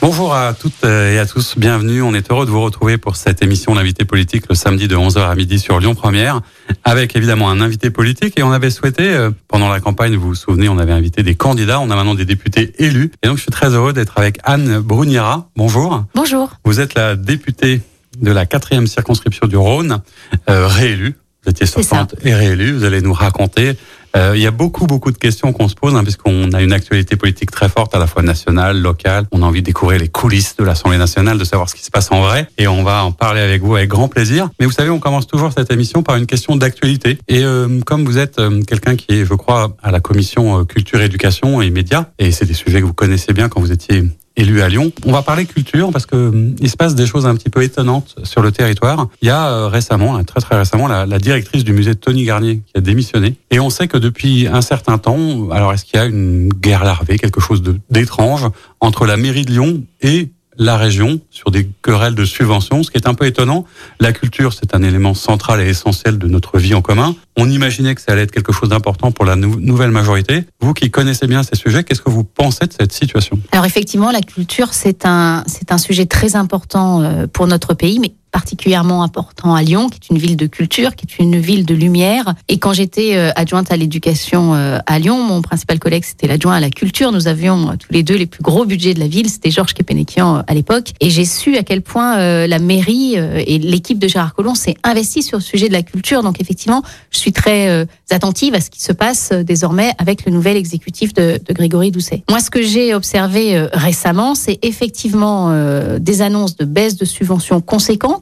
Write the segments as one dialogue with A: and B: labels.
A: Bonjour à toutes et à tous, bienvenue. On est heureux de vous retrouver pour cette émission L'invité politique le samedi de 11h à midi sur Lyon Première, avec évidemment un invité politique. Et on avait souhaité, euh, pendant la campagne, vous vous souvenez, on avait invité des candidats, on a maintenant des députés élus. Et donc je suis très heureux d'être avec Anne Bruniera. Bonjour.
B: Bonjour.
A: Vous êtes la députée de la quatrième circonscription du Rhône, euh, réélue. Vous étiez sortante et réélue. Vous allez nous raconter. Euh, il y a beaucoup, beaucoup de questions qu'on se pose, hein, puisqu'on a une actualité politique très forte, à la fois nationale, locale. On a envie de découvrir les coulisses de l'Assemblée nationale, de savoir ce qui se passe en vrai. Et on va en parler avec vous avec grand plaisir. Mais vous savez, on commence toujours cette émission par une question d'actualité. Et euh, comme vous êtes euh, quelqu'un qui est, je crois, à la commission euh, culture, éducation et médias, et c'est des sujets que vous connaissez bien quand vous étiez élu à Lyon. On va parler culture parce que hum, il se passe des choses un petit peu étonnantes sur le territoire. Il y a euh, récemment, là, très très récemment, la, directrice du musée Tony Garnier qui a démissionné. Et on sait que depuis un certain temps, alors est-ce qu'il y a une guerre larvée, quelque chose d'étrange entre la mairie de Lyon et la région sur des querelles de subventions, ce qui est un peu étonnant. La culture, c'est un élément central et essentiel de notre vie en commun. On imaginait que ça allait être quelque chose d'important pour la nou- nouvelle majorité. Vous qui connaissez bien ces sujets, qu'est-ce que vous pensez de cette situation?
B: Alors effectivement, la culture, c'est un, c'est un sujet très important euh, pour notre pays, mais particulièrement important à Lyon, qui est une ville de culture, qui est une ville de lumière. Et quand j'étais euh, adjointe à l'éducation euh, à Lyon, mon principal collègue, c'était l'adjoint à la culture. Nous avions euh, tous les deux les plus gros budgets de la ville. C'était Georges Kepenekian à l'époque. Et j'ai su à quel point la mairie et l'équipe de Gérard Collomb s'est investie sur le sujet de la culture. Donc effectivement, je suis très attentive à ce qui se passe désormais avec le nouvel exécutif de, Grégory Doucet. Moi, ce que j'ai observé récemment, c'est effectivement des annonces de baisse de subventions conséquentes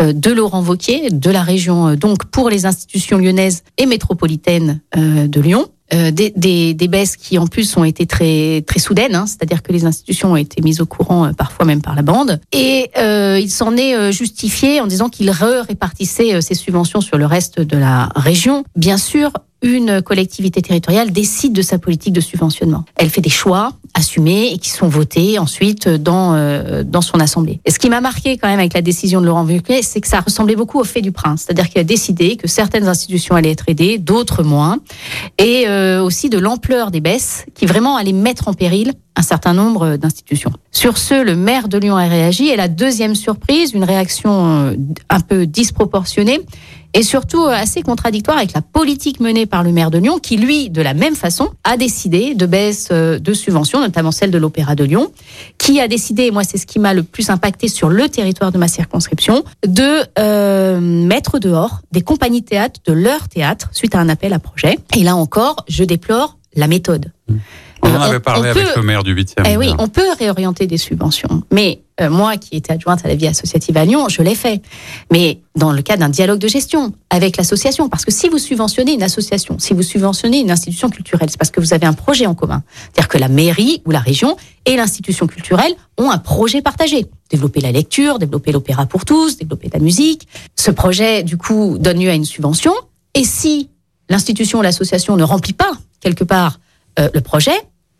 B: euh, de Laurent Vauquier, de la région, euh, donc pour les institutions lyonnaises et métropolitaines euh, de Lyon. Des, des, baisses qui en plus ont été très très soudaines, hein, c'est-à-dire que les institutions ont été mises au courant parfois même par la bande, et il s'en est justifié en disant qu'il répartissait ses subventions sur le reste de la région. Bien sûr, une collectivité territoriale décide de sa politique de subventionnement. Elle fait des choix assumés et qui sont votés ensuite dans euh, dans son assemblée. Et ce qui m'a marqué quand même avec la décision de Laurent Wauquiez, c'est que ça ressemblait beaucoup au fait du prince, c'est-à-dire qu'il a décidé que certaines institutions allaient être aidées, d'autres moins, et euh, aussi de l'ampleur des baisses qui vraiment allaient mettre en péril un certain nombre d'institutions. Sur ce, le maire de Lyon a réagi et la deuxième surprise, une réaction euh, un peu disproportionnée et surtout euh, assez contradictoire avec la politique menée par le maire de Lyon, qui lui, de la même façon, a décidé de baisse euh, de subventions, notamment celle de l'Opéra de Lyon, qui a décidé, et moi c'est ce qui m'a le plus impacté sur le territoire de ma circonscription, de euh, mettre dehors des compagnies théâtre de leur théâtre suite à un appel à projet. Et là encore, je déplore la méthode.
A: On en avait parlé
B: on
A: avec
B: peut-
A: le maire du 8e.
B: eh oui, on peut réorienter des subventions. Mais euh, moi, qui étais adjointe à la vie associative à Lyon, je l'ai fait. Mais dans le cadre d'un dialogue de gestion avec l'association. Parce que si vous subventionnez une association, si vous subventionnez une institution culturelle, c'est parce que vous avez un projet en commun. C'est-à-dire que la mairie ou la région et l'institution culturelle ont un projet partagé. Développer la lecture, développer l'opéra pour tous, développer la musique. Ce projet, du coup, donne lieu à une subvention. Et si l'institution ou l'association ne remplit pas, quelque part, euh, le projet,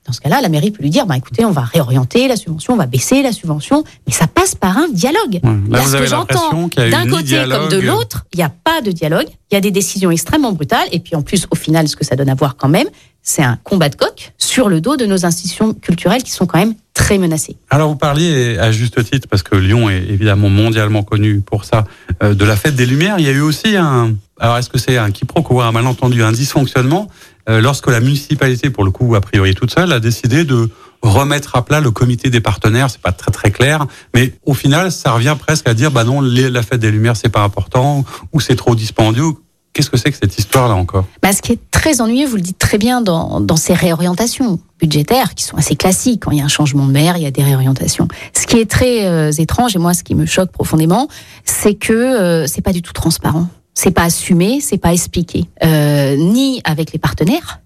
B: dans ce cas-là, la mairie peut lui dire, bah, écoutez, on va réorienter la subvention, on va baisser la subvention, mais ça passe par un dialogue.
A: Ouais. Là,
B: Là,
A: vous
B: ce
A: avez
B: que j'entends d'un côté
A: dialogue.
B: comme de l'autre, il n'y a pas de dialogue, il y a des décisions extrêmement brutales, et puis en plus, au final, ce que ça donne à voir quand même, c'est un combat de coq sur le dos de nos institutions culturelles qui sont quand même très menacées.
A: Alors vous parliez à juste titre, parce que Lyon est évidemment mondialement connu pour ça, euh, de la fête des Lumières. Il y a eu aussi un... Alors est-ce que c'est un quiproquo, un malentendu, un dysfonctionnement? Lorsque la municipalité, pour le coup, a priori toute seule, a décidé de remettre à plat le comité des partenaires, c'est pas très très clair, mais au final, ça revient presque à dire, bah non, la fête des Lumières, c'est pas important, ou c'est trop dispendieux. Qu'est-ce que c'est que cette histoire-là encore?
B: Bah, ce qui est très ennuyeux, vous le dites très bien, dans, dans ces réorientations budgétaires qui sont assez classiques. Quand il y a un changement de maire, il y a des réorientations. Ce qui est très euh, étrange, et moi ce qui me choque profondément, c'est que euh, c'est pas du tout transparent. C'est pas assumé, c'est pas expliqué, euh, ni avec les partenaires,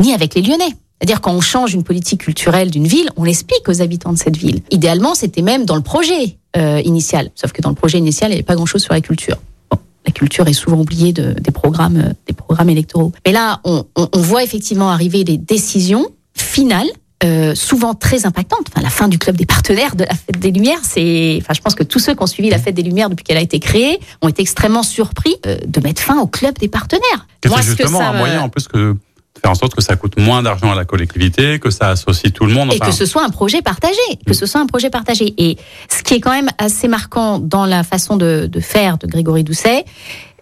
B: ni avec les Lyonnais. C'est-à-dire quand on change une politique culturelle d'une ville, on l'explique aux habitants de cette ville. Idéalement, c'était même dans le projet euh, initial. Sauf que dans le projet initial, il n'y avait pas grand-chose sur la culture. Bon, la culture est souvent oubliée de, des programmes, euh, des programmes électoraux. Mais là, on, on, on voit effectivement arriver des décisions finales euh, souvent très impactante. Enfin, la fin du club des partenaires de la Fête des Lumières, c'est, enfin, je pense que tous ceux qui ont suivi la Fête des Lumières depuis qu'elle a été créée ont été extrêmement surpris euh, de mettre fin au club des partenaires.
A: C'est justement un moyen en plus que faire en sorte que ça coûte moins d'argent à la collectivité, que ça associe tout le monde.
B: Et que ce soit un projet partagé, que ce soit un projet partagé. Et ce qui est quand même assez marquant dans la façon de, de faire de Grégory Doucet,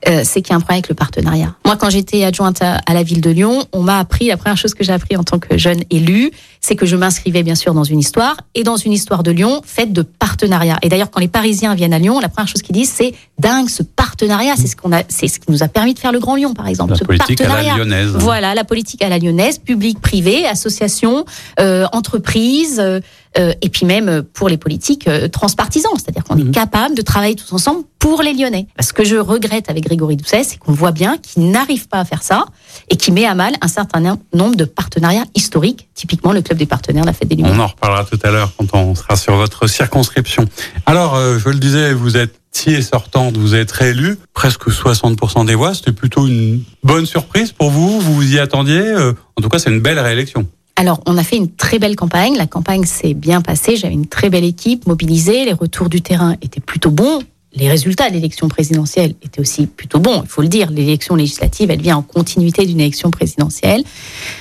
B: euh, c'est qu'il y a un problème avec le partenariat. Moi, quand j'étais adjointe à, la ville de Lyon, on m'a appris, la première chose que j'ai appris en tant que jeune élue, c'est que je m'inscrivais bien sûr dans une histoire, et dans une histoire de Lyon faite de partenariat. Et d'ailleurs, quand les Parisiens viennent à Lyon, la première chose qu'ils disent, c'est dingue ce partenariat. C'est ce qu'on a, c'est ce qui nous a permis de faire le Grand Lyon, par exemple.
A: La
B: ce
A: politique partenariat. à la lyonnaise.
B: Voilà, la politique à la lyonnaise, public, privé, association, euh, entreprise. Euh, euh, et puis même pour les politiques euh, transpartisans, c'est-à-dire qu'on est mhm. capable de travailler tous ensemble pour les Lyonnais. Ce que je regrette avec Grégory Doucet, c'est qu'on voit bien qu'il n'arrive pas à faire ça et qui met à mal un certain nombre de partenariats historiques, typiquement le club des partenaires, la fête des Lumières.
A: On en reparlera tout à l'heure quand on sera sur votre circonscription. Alors, euh, je le disais, vous êtes et sortante, vous êtes réélu, presque 60% des voix, c'était plutôt une bonne surprise pour vous, vous vous y attendiez, en tout cas c'est une belle réélection.
B: Alors, on a fait une très belle campagne. La campagne s'est bien passée. J'avais une très belle équipe mobilisée. Les retours du terrain étaient plutôt bons. Les résultats de l'élection présidentielle étaient aussi plutôt bons. Il faut le dire, l'élection législative, elle vient en continuité d'une élection présidentielle.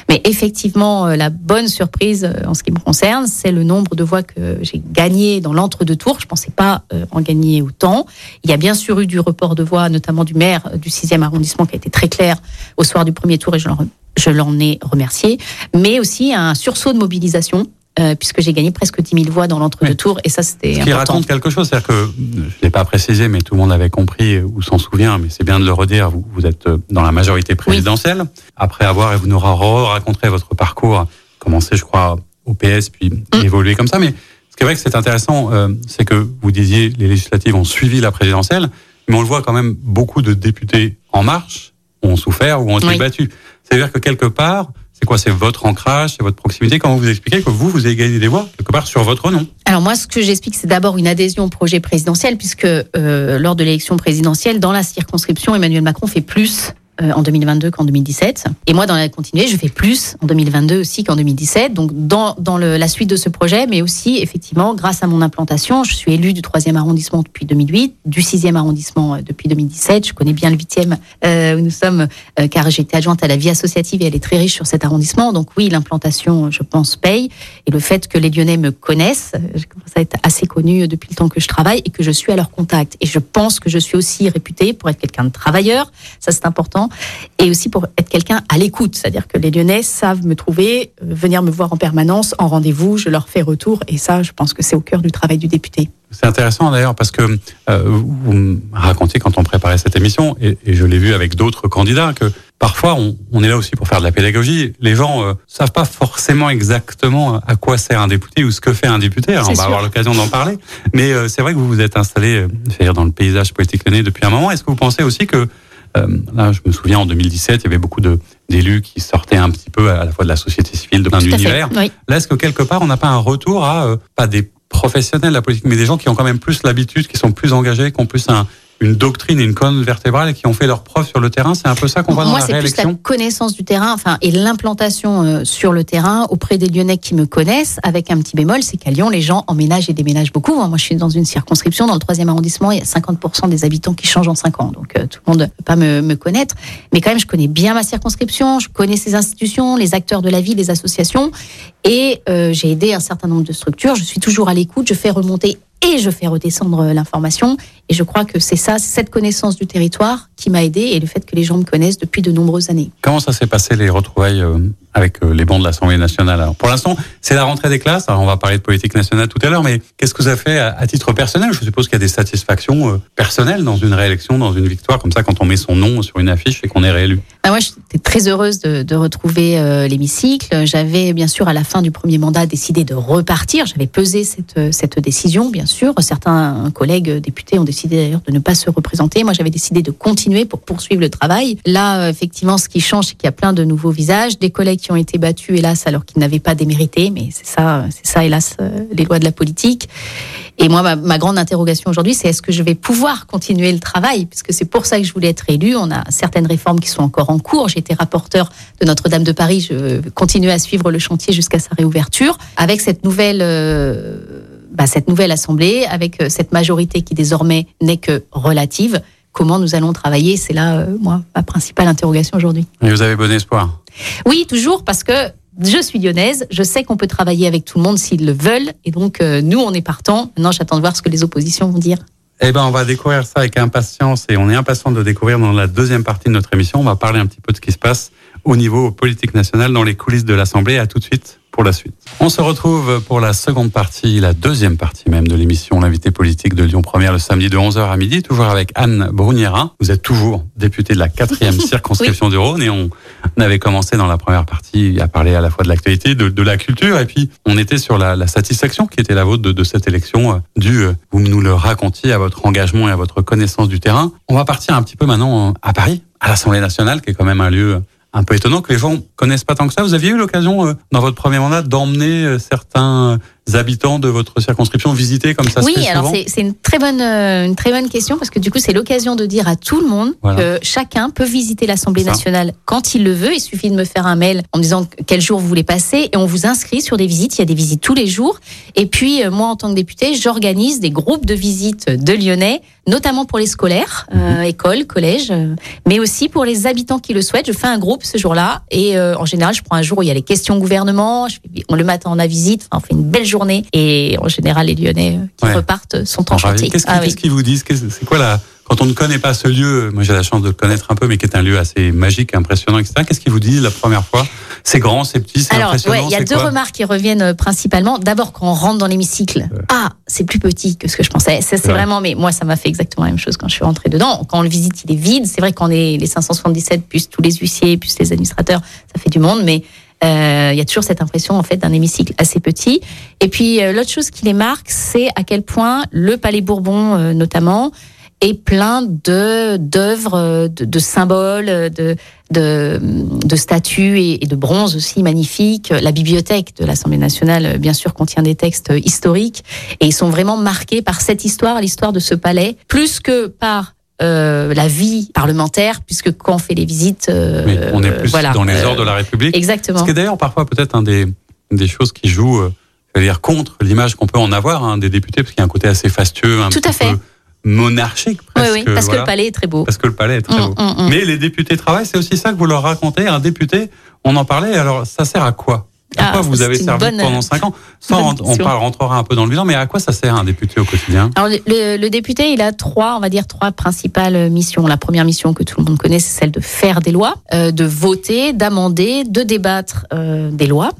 B: Mais effectivement, euh, la bonne surprise euh, en ce qui me concerne, c'est le nombre de voix que j'ai gagné dans l'entre-deux tours. Je pensais pas euh, en gagner autant. Il y a bien sûr eu du report de voix, notamment du maire du 6e arrondissement, qui a été très clair au soir du premier tour, et je je l'en ai remercié, mais aussi un sursaut de mobilisation. Euh, puisque j'ai gagné presque 10 000 voix dans l'entre-deux tours, et ça c'était
A: Ce qui raconte quelque chose, c'est-à-dire que, je ne l'ai pas précisé, mais tout le monde avait compris ou s'en souvient, mais c'est bien de le redire, vous, vous êtes dans la majorité présidentielle, après avoir, et vous nous raconterez votre parcours, commencé je crois au PS, puis mm. évolué comme ça, mais ce qui est vrai que c'est intéressant, euh, c'est que vous disiez les législatives ont suivi la présidentielle, mais on le voit quand même, beaucoup de députés en marche ont souffert ou ont été battus. C'est-à-dire que quelque part, c'est quoi C'est votre ancrage, c'est votre proximité. Comment vous expliquez que vous, vous avez gagné des voix quelque part sur votre nom
B: Alors moi, ce que j'explique, c'est d'abord une adhésion au projet présidentiel, puisque euh, lors de l'élection présidentielle, dans la circonscription, Emmanuel Macron fait plus euh, en 2022 qu'en 2017. Et moi, dans la continuité, je fais plus en 2022 aussi qu'en 2017. Donc, dans, dans le, la suite de ce projet, mais aussi, effectivement, grâce à mon implantation, je suis élue du 3e arrondissement depuis 2008, du 6e arrondissement euh, depuis 2017. Je connais bien le 8e euh, où nous sommes, euh, car j'étais adjointe à la vie associative et elle est très riche sur cet arrondissement. Donc, oui, l'implantation, je pense, paye. Et le fait que les Lyonnais me connaissent, je commence à être assez connue depuis le temps que je travaille et que je suis à leur contact. Et je pense que je suis aussi réputée pour être quelqu'un de travailleur. Ça, c'est important et aussi pour être quelqu'un à l'écoute, c'est-à-dire que les Lyonnais savent me trouver, euh, venir me voir en permanence, en rendez-vous, je leur fais retour, et ça, je pense que c'est au cœur du travail du député.
A: C'est intéressant d'ailleurs parce que euh, vous me racontiez quand on préparait cette émission, et, je l'ai vu avec d'autres candidats, que parfois on, est là aussi pour faire de la pédagogie. Les gens euh, savent pas forcément exactement à quoi sert un député ou ce que fait un député. on va avoir l'occasion d'en parler. Mais c'est vrai que vous vous êtes installé dans le paysage politique lyonnais depuis un moment. Est-ce que vous pensez aussi que là, je me souviens en 2017, il y avait beaucoup d'élus qui sortaient un petit peu à la fois de la société civile, de plein d'univers. Là, est-ce que quelque part, on n'a pas un retour à euh, pas des professionnels de la politique, mais des gens qui ont quand même plus l'habitude, qui sont plus engagés, qui ont plus un, une doctrine et une colonne vertébrale qui ont fait leurs preuves sur le terrain. C'est un peu ça qu'on voit dans la réélection.
B: Moi, c'est plus la connaissance du terrain, enfin, et l'implantation euh, sur le terrain auprès des Lyonnais qui me connaissent. Avec un petit bémol, c'est qu'à Lyon, les gens emménagent et déménagent beaucoup. Moi, je suis dans une circonscription, dans le troisième arrondissement, il y a 50% des habitants qui changent en 5 ans. Donc, euh, tout le monde ne peut pas me, me, connaître. Mais quand même, je connais bien ma circonscription, je connais ses institutions, les acteurs de la vie, les associations. Et euh, j'ai aidé un certain nombre de structures. Je suis toujours à l'écoute. Je fais remonter et je fais redescendre l'information. Et je crois que c'est ça, cette connaissance du territoire qui m'a aidé et le fait que les gens me connaissent depuis de nombreuses années.
A: Comment ça s'est passé les retrouvailles euh, avec euh, les bancs de l'Assemblée nationale? Alors pour l'instant, c'est la rentrée des classes. Alors on va parler de politique nationale tout à l'heure, mais qu'est-ce que vous avez fait à, titre personnel? Je suppose qu'il y a des satisfactions euh, personnelles dans une réélection, dans une victoire, comme ça quand on met son nom sur une affiche et qu'on est réélu.
B: Ah, moi, j'étais très heureuse de, de retrouver l'hémicycle. J'avais bien sûr à la fin du premier mandat décidé de repartir. J'avais pesé cette, cette décision, bien sûr. Certains collègues députés ont décidé décidé d'ailleurs de ne pas se représenter. Moi, j'avais décidé de continuer pour poursuivre le travail. Là, euh, effectivement, ce qui change, c'est qu'il y a plein de nouveaux visages, des collègues qui ont été battus, hélas, alors qu'ils n'avaient pas démérité. Mais c'est ça, c'est ça, hélas, euh, les lois de la politique. Et moi, ma, grande interrogation aujourd'hui, c'est est-ce que je vais pouvoir continuer le travail? Puisque c'est pour ça que je voulais être élue. On a certaines réformes qui sont encore en cours. J'ai été rapporteur de Notre-Dame de Paris. Je continue à suivre le chantier jusqu'à sa réouverture. Avec cette nouvelle, euh, bah, cette nouvelle assemblée, avec euh, cette majorité qui désormais n'est que relative, comment nous allons travailler? C'est là, euh, moi, ma principale interrogation aujourd'hui.
A: Et vous avez bon espoir?
B: Oui, toujours, parce que je suis lyonnaise, je sais qu'on peut travailler avec tout le monde s'ils le veulent, et donc euh, nous, on est partant. Maintenant, j'attends de voir ce que les oppositions vont dire.
A: Eh ben, on va découvrir ça avec impatience et on est impatient de découvrir dans la deuxième partie de notre émission. On va parler un petit peu de ce qui se passe au niveau politique national dans les coulisses de l'Assemblée. À tout de suite pour la suite. On se retrouve pour la seconde partie, la deuxième partie même de l'émission L'invité politique de Lyon Première le samedi de 11h à midi, toujours avec Anne Bruniera. Vous êtes toujours députée de la quatrième circonscription du Rhône et on avait commencé dans la première partie à parler à la fois de l'actualité, de, de, la culture et puis on était sur la, la satisfaction qui était la vôtre de, de cette élection euh, due, euh, vous nous le racontiez, à votre engagement et à votre connaissance du terrain. On va partir un petit peu maintenant euh, à Paris, à l'Assemblée nationale qui est quand même un lieu un peu étonnant que les gens connaissent pas tant que ça. Vous aviez eu l'occasion, euh, dans votre premier mandat, d'emmener euh, certains habitants de votre circonscription visiter comme ça
B: Oui,
A: se fait
B: alors c'est c'est une très bonne euh, une très bonne question parce que du coup c'est l'occasion de dire à tout le monde
A: Voilà.
B: que chacun peut visiter l'Assemblée nationale quand il le veut. Il suffit de me faire un mail en me disant quel jour vous voulez passer et on vous inscrit sur des visites. Il y a des visites tous les jours. Et puis euh, moi en tant que députée, j'organise des groupes de visites de Lyonnais, notamment pour les scolaires, euh, écoles, collèges, euh, mais aussi pour les habitants qui le souhaitent. Je fais un groupe ce jour-là et euh, en général je prends un jour où il y a les questions gouvernement. Je fais, on le matin on a visite. Enfin, on fait une belle journée et en général les Lyonnais euh, qui
A: Ouais.
B: repartent sont enchantés.
A: Qu'est-ce qu'ils
B: Ah oui.
A: qu'est-ce qu'ils vous disent C'est quoi la quand on ne connaît pas ce lieu, moi j'ai la chance de le connaître un peu, mais qui est un lieu assez magique, impressionnant, etc. Qu'est-ce qu'ils vous disent la première fois C'est grand, c'est petit, c'est
B: Alors,
A: impressionnant.
B: ouais, il y a deux remarques qui reviennent euh, principalement. D'abord, quand on rentre dans l'hémicycle, ah, c'est plus petit que ce que je pensais. Ça, c'est
A: Ouais.
B: vraiment, mais moi, ça m'a fait exactement la même chose quand je suis rentrée dedans. Quand on le visite, il est vide. C'est vrai qu'on est les 577, plus tous les huissiers, plus les administrateurs, ça fait du monde, mais il y a toujours cette impression en fait d'un hémicycle assez petit. Et puis euh, l'autre chose qui les marque, c'est à quel point le Palais Bourbon, euh, notamment, est plein de d'œuvres, euh, de, de symboles, euh, de, de, de statues et, et de bronzes aussi magnifiques. La bibliothèque de l'Assemblée nationale, euh, bien sûr, contient des textes euh, historiques et ils sont vraiment marqués par cette histoire, l'histoire de ce palais, plus que par euh, la vie parlementaire, puisque quand on fait les visites, euh,
A: Oui, on est plus
B: voilà,
A: dans les
B: euh,
A: heures de la République.
B: Exactement.
A: Ce qui est d'ailleurs parfois peut-être un des, des choses qui jouent, euh, je veux dire, contre l'image qu'on peut en avoir hein, des députés, parce qu'il y a un côté assez fastueux, un
B: Tout
A: petit
B: à fait.
A: peu monarchique
B: Oui,
A: presque.
B: oui, parce que le palais est très beau.
A: Parce que le palais est très
B: Mm,
A: beau.
B: mm, mm.
A: Mais les députés travaillent, c'est aussi ça que vous leur racontez. Un député, on en parlait, alors ça sert à quoi? À
B: Ah,
A: quoi vous
B: c'est
A: avez servi
B: bonne-
A: pendant cinq ans Sans, on rentrera un peu dans le bilan, mais à quoi ça sert un député au quotidien?
B: Alors le, le- le député, il a trois, on va dire trois principales missions. La première mission que tout le monde connaît, c'est celle de faire des lois, euh, de voter, d'amender, de débattre euh, des lois.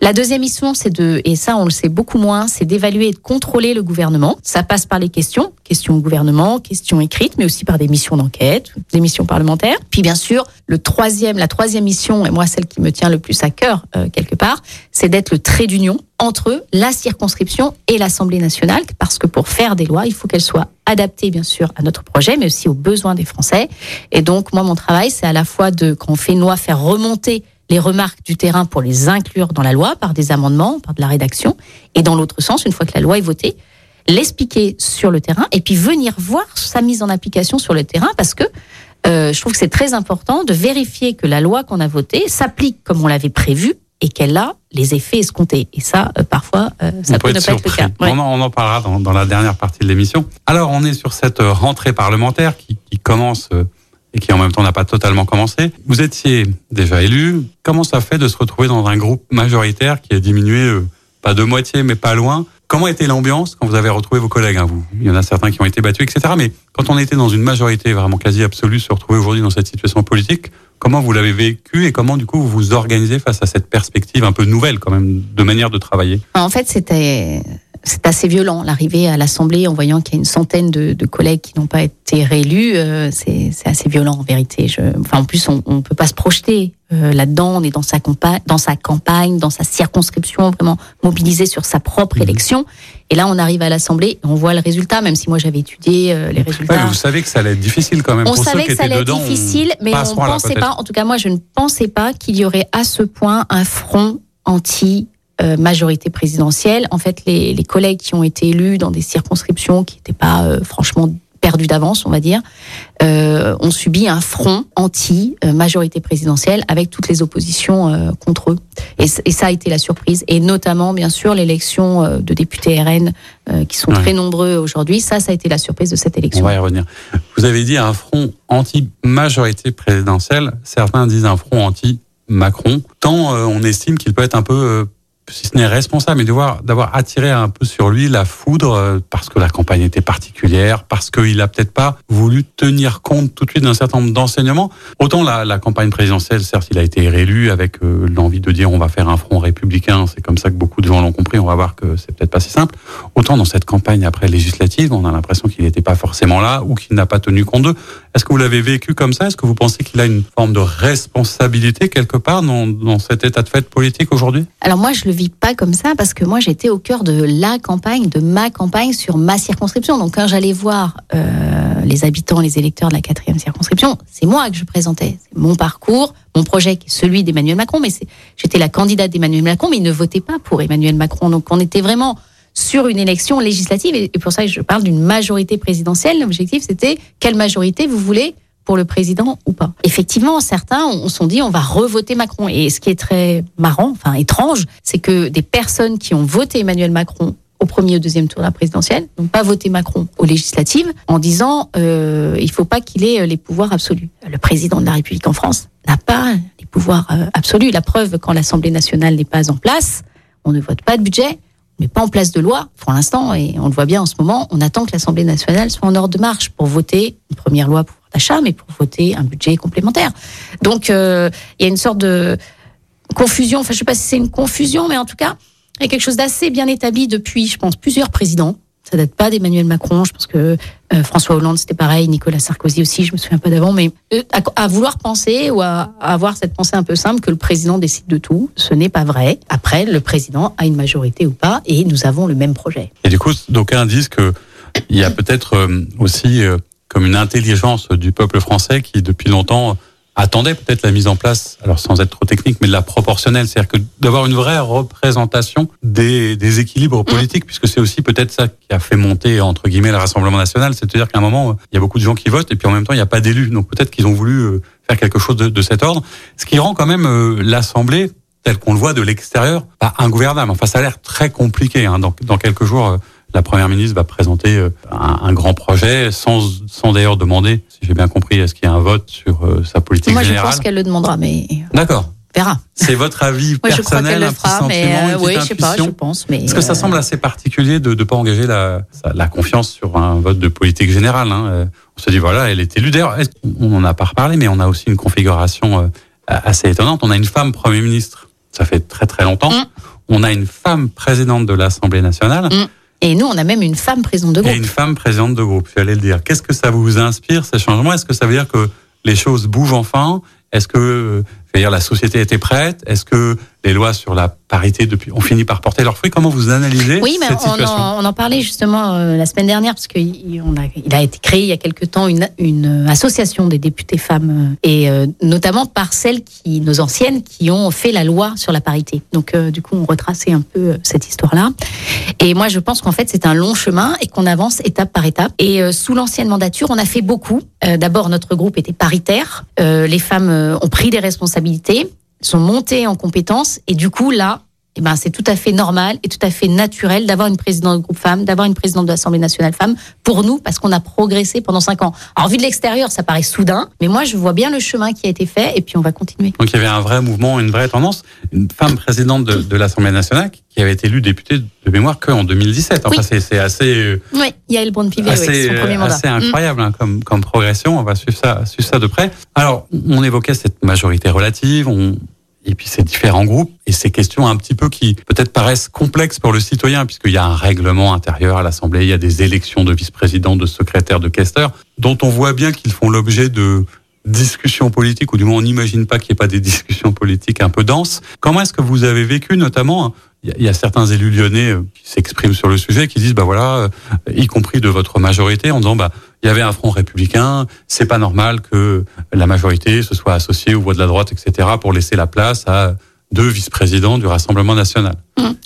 B: La deuxième mission, c'est de, et ça on le sait beaucoup moins, c'est d'évaluer et de contrôler le gouvernement. Ça passe par les questions, questions au gouvernement, questions écrites, mais aussi par des missions d'enquête, des missions parlementaires. Puis bien sûr, le troisième, la troisième mission, et moi celle qui me tient le plus à cœur euh, quelque part, c'est d'être le trait d'union entre la circonscription et l'Assemblée nationale, parce que pour faire des lois, il faut qu'elles soient adaptées, bien sûr, à notre projet, mais aussi aux besoins des Français. Et donc, moi, mon travail, c'est à la fois de, quand on fait une loi, faire remonter les remarques du terrain pour les inclure dans la loi par des amendements, par de la rédaction, et dans l'autre sens, une fois que la loi est votée, l'expliquer sur le terrain et puis venir voir sa mise en application sur le terrain parce que euh, je trouve que c'est très important de vérifier que la loi qu'on a votée s'applique comme on l'avait prévu et qu'elle a les effets escomptés. Et ça, euh, parfois, euh, ça
A: on
B: peut,
A: peut
B: ne
A: être
B: pas être le
A: surpris.
B: cas. Ouais.
A: On, en, on en parlera dans, dans la dernière partie de l'émission. Alors, on est sur cette rentrée parlementaire qui, qui commence et qui en même temps n'a pas totalement commencé. Vous étiez déjà élu. Comment ça fait de se retrouver dans un groupe majoritaire qui a diminué, euh, pas de moitié, mais pas loin? Comment était l'ambiance quand vous avez retrouvé vos collègues hein, Il y en a certains qui ont été battus, etc. Mais quand on était dans une majorité vraiment quasi absolue, se retrouver aujourd'hui dans cette situation politique, comment vous l'avez vécu et comment du coup vous vous organisez face à cette perspective un peu nouvelle quand même de manière de travailler?
B: En fait, c'était c'est assez violent l'arrivée à l'Assemblée en voyant qu'il y a une centaine de, de collègues qui n'ont pas été réélus. Euh, c'est assez violent en vérité. Je, enfin, en plus, on ne peut pas se projeter euh, là-dedans. On est dans sa, dans sa campagne, dans sa circonscription, vraiment mobilisé sur sa propre mmh. élection. Et là, on arrive à l'Assemblée, on voit le résultat, même si moi j'avais étudié euh, les résultats.
A: Ouais, vous savez que ça allait être difficile quand même.
B: On savait que ça allait être difficile, mais on ne pensait pas, en tout cas moi je ne pensais pas qu'il y aurait à ce point un front anti euh, majorité présidentielle. En fait, les, les, collègues qui ont été élus dans des circonscriptions qui n'étaient pas euh, franchement perdues d'avance, on va dire, euh, ont subi un front anti-majorité présidentielle avec toutes les oppositions contre eux. Et, et, ça a été la surprise. Et notamment, bien sûr, l'élection de députés RN qui sont très nombreux aujourd'hui. Ça, ça a été la surprise de cette élection.
A: On va y revenir. Vous avez dit un front anti-majorité présidentielle. Certains disent un front anti-Macron. Tant on estime qu'il peut être un peu si ce n'est responsable, mais d'avoir attiré un peu sur lui la foudre euh, parce que la campagne était particulière, parce qu'il a peut-être pas voulu tenir compte tout de suite d'un certain nombre d'enseignements. Autant la, la, campagne présidentielle, certes, il a été réélu avec euh, l'envie de dire on va faire un front républicain. C'est comme ça que beaucoup de gens l'ont compris. On va voir que c'est peut-être pas si simple. Autant dans cette campagne après législative, on a l'impression qu'il n'était pas forcément là ou qu'il n'a pas tenu compte d'eux. Est-ce que vous l'avez vécu comme ça? Est-ce que vous pensez qu'il a une forme de responsabilité quelque part dans, dans cet état de fait politique aujourd'hui?
B: Alors moi, je le vis pas comme ça parce que moi, j'étais au cœur de la campagne, de ma campagne sur ma circonscription. Donc quand j'allais voir euh, les habitants, les électeurs de la quatrième circonscription, c'est moi que je présentais. Mon parcours, mon projet, celui d'Emmanuel Macron. Mais j'étais la candidate d'Emmanuel Macron, mais ils ne votaient pas pour Emmanuel Macron. Donc on était vraiment sur une élection législative. Et pour ça, je parle d'une majorité présidentielle. L'objectif, c'était quelle majorité vous voulez pour le président ou pas. Effectivement, certains on sont dit on va revoter Macron. Et ce qui est très marrant, enfin étrange, c'est que des personnes qui ont voté Emmanuel Macron au premier ou deuxième tour de la présidentielle n'ont pas voté Macron aux législatives en disant euh, il faut pas qu'il ait les pouvoirs absolus. Le président de la République en France n'a pas les pouvoirs euh, absolus. La preuve, quand l'Assemblée nationale n'est pas en place, on ne vote pas de budget, mais pas en place de loi pour l'instant, et on le voit bien en ce moment, on attend que l'Assemblée nationale soit en ordre de marche pour voter une première loi pouvoir d'achat, mais pour voter un budget complémentaire. Donc euh, il y a une sorte de confusion, enfin je ne sais pas si c'est une confusion, mais en tout cas, il y a quelque chose d'assez bien établi depuis, je pense, plusieurs présidents ça date pas d'Emmanuel Macron. Je pense que euh, François Hollande c'était pareil, Nicolas Sarkozy aussi. Je me souviens pas d'avant, mais euh, à, vouloir penser ou à, avoir cette pensée un peu simple que le président décide de tout, ce n'est pas vrai. Après, le président a une majorité ou pas, et nous avons le même projet.
A: Et du coup, d'aucuns disent que il y a peut-être aussi comme une intelligence du peuple français qui depuis longtemps attendait peut-être la mise en place, alors sans être trop technique, mais de la proportionnelle, c'est-à-dire que d'avoir une vraie représentation des, des équilibres politiques, puisque c'est aussi peut-être ça qui a fait monter entre guillemets le Rassemblement national, c'est-à-dire qu'à un moment il y a beaucoup de gens qui votent et puis en même temps il n'y a pas d'élus, donc peut-être qu'ils ont voulu euh, faire quelque chose de, cet ordre, ce qui rend quand même euh, l'Assemblée tel qu'on le voit de l'extérieur, pas ingouvernable. Enfin, ça a l'air très compliqué. Hein. Dans, dans quelques jours, euh, la première ministre va présenter euh, un, grand projet sans, sans d'ailleurs demander, si j'ai bien compris, est-ce qu'il y a un vote sur euh, sa politique
B: générale.
A: Moi,
B: je pense qu'elle le demandera, mais.
A: D'accord.
B: Verra.
A: C'est votre avis personnel, je crois
B: le fera, mais euh, oui, je sais pas, je pense. Mais
A: Parce que ça semble assez particulier de ne pas engager la, la confiance sur un vote de politique générale. Hein. On se dit voilà, elle est élue. D'ailleurs, on n'en a pas reparlé, mais on a aussi une configuration assez étonnante. On a une femme premier ministre. Ça fait très très longtemps. Mm. On a une femme présidente de l'Assemblée nationale. Mm.
B: Et nous, on a même une femme présidente de groupe.
A: Et une femme présidente de groupe, j'allais le dire. Qu'est-ce que ça vous inspire, ces changements? Est-ce que ça veut dire que les choses bougent enfin? Est-ce que dire, la société était prête? Est-ce que les lois sur la parité depuis ont fini par porter leurs fruits Comment vous analysez
B: oui, mais
A: cette
B: on
A: situation?
B: en, on en parlait justement euh, la semaine dernière parce qu'il a, il a été créé il y a quelque temps une, une association des députés femmes euh, et euh, notamment par celles qui, nos anciennes, qui ont fait la loi sur la parité. Donc du coup, on retraçait un peu cette histoire-là. Et moi, je pense qu'en fait, c'est un long chemin et qu'on avance étape par étape. Et sous l'ancienne mandature, on a fait beaucoup. D'abord, notre groupe était paritaire. les femmes ont pris des responsabilités sont montés en compétences et du coup là, eh ben, c'est tout à fait normal et tout à fait naturel d'avoir une présidente de groupe femme, d'avoir une présidente de l'Assemblée nationale femme pour nous parce qu'on a progressé pendant cinq ans. Alors vu de l'extérieur, ça paraît soudain, mais moi je vois bien le chemin qui a été fait et puis on va continuer.
A: Donc il y avait un vrai mouvement, une vraie tendance. Une femme présidente de, de l'Assemblée nationale qui avait été élue députée de mémoire qu'en 2017. Enfin
B: oui.
A: c'est assez.
B: Euh, oui, Yael Braun-Pivet,
A: assez,
B: son premier mandat.
A: assez incroyable hein, comme, comme progression. On va suivre ça, suivre ça de près. Alors on évoquait cette majorité relative. On et puis ces différents groupes et ces questions un petit peu qui peut-être paraissent complexes pour le citoyen puisqu'il y a un règlement intérieur à l'Assemblée, il y a des élections de vice-président, de secrétaire, de questeur, dont on voit bien qu'ils font l'objet de discussions politiques, ou du moins on n'imagine pas qu'il n'y ait pas des discussions politiques un peu denses. Comment est-ce que vous avez vécu notamment il y, a certains élus lyonnais euh, qui s'expriment sur le sujet, qui disent bah voilà, euh, y compris de votre majorité, en disant bah il y avait un front républicain, c'est pas normal que la majorité se soit associée aux voix de la droite, etc., pour laisser la place à deux vice-présidents du Rassemblement national.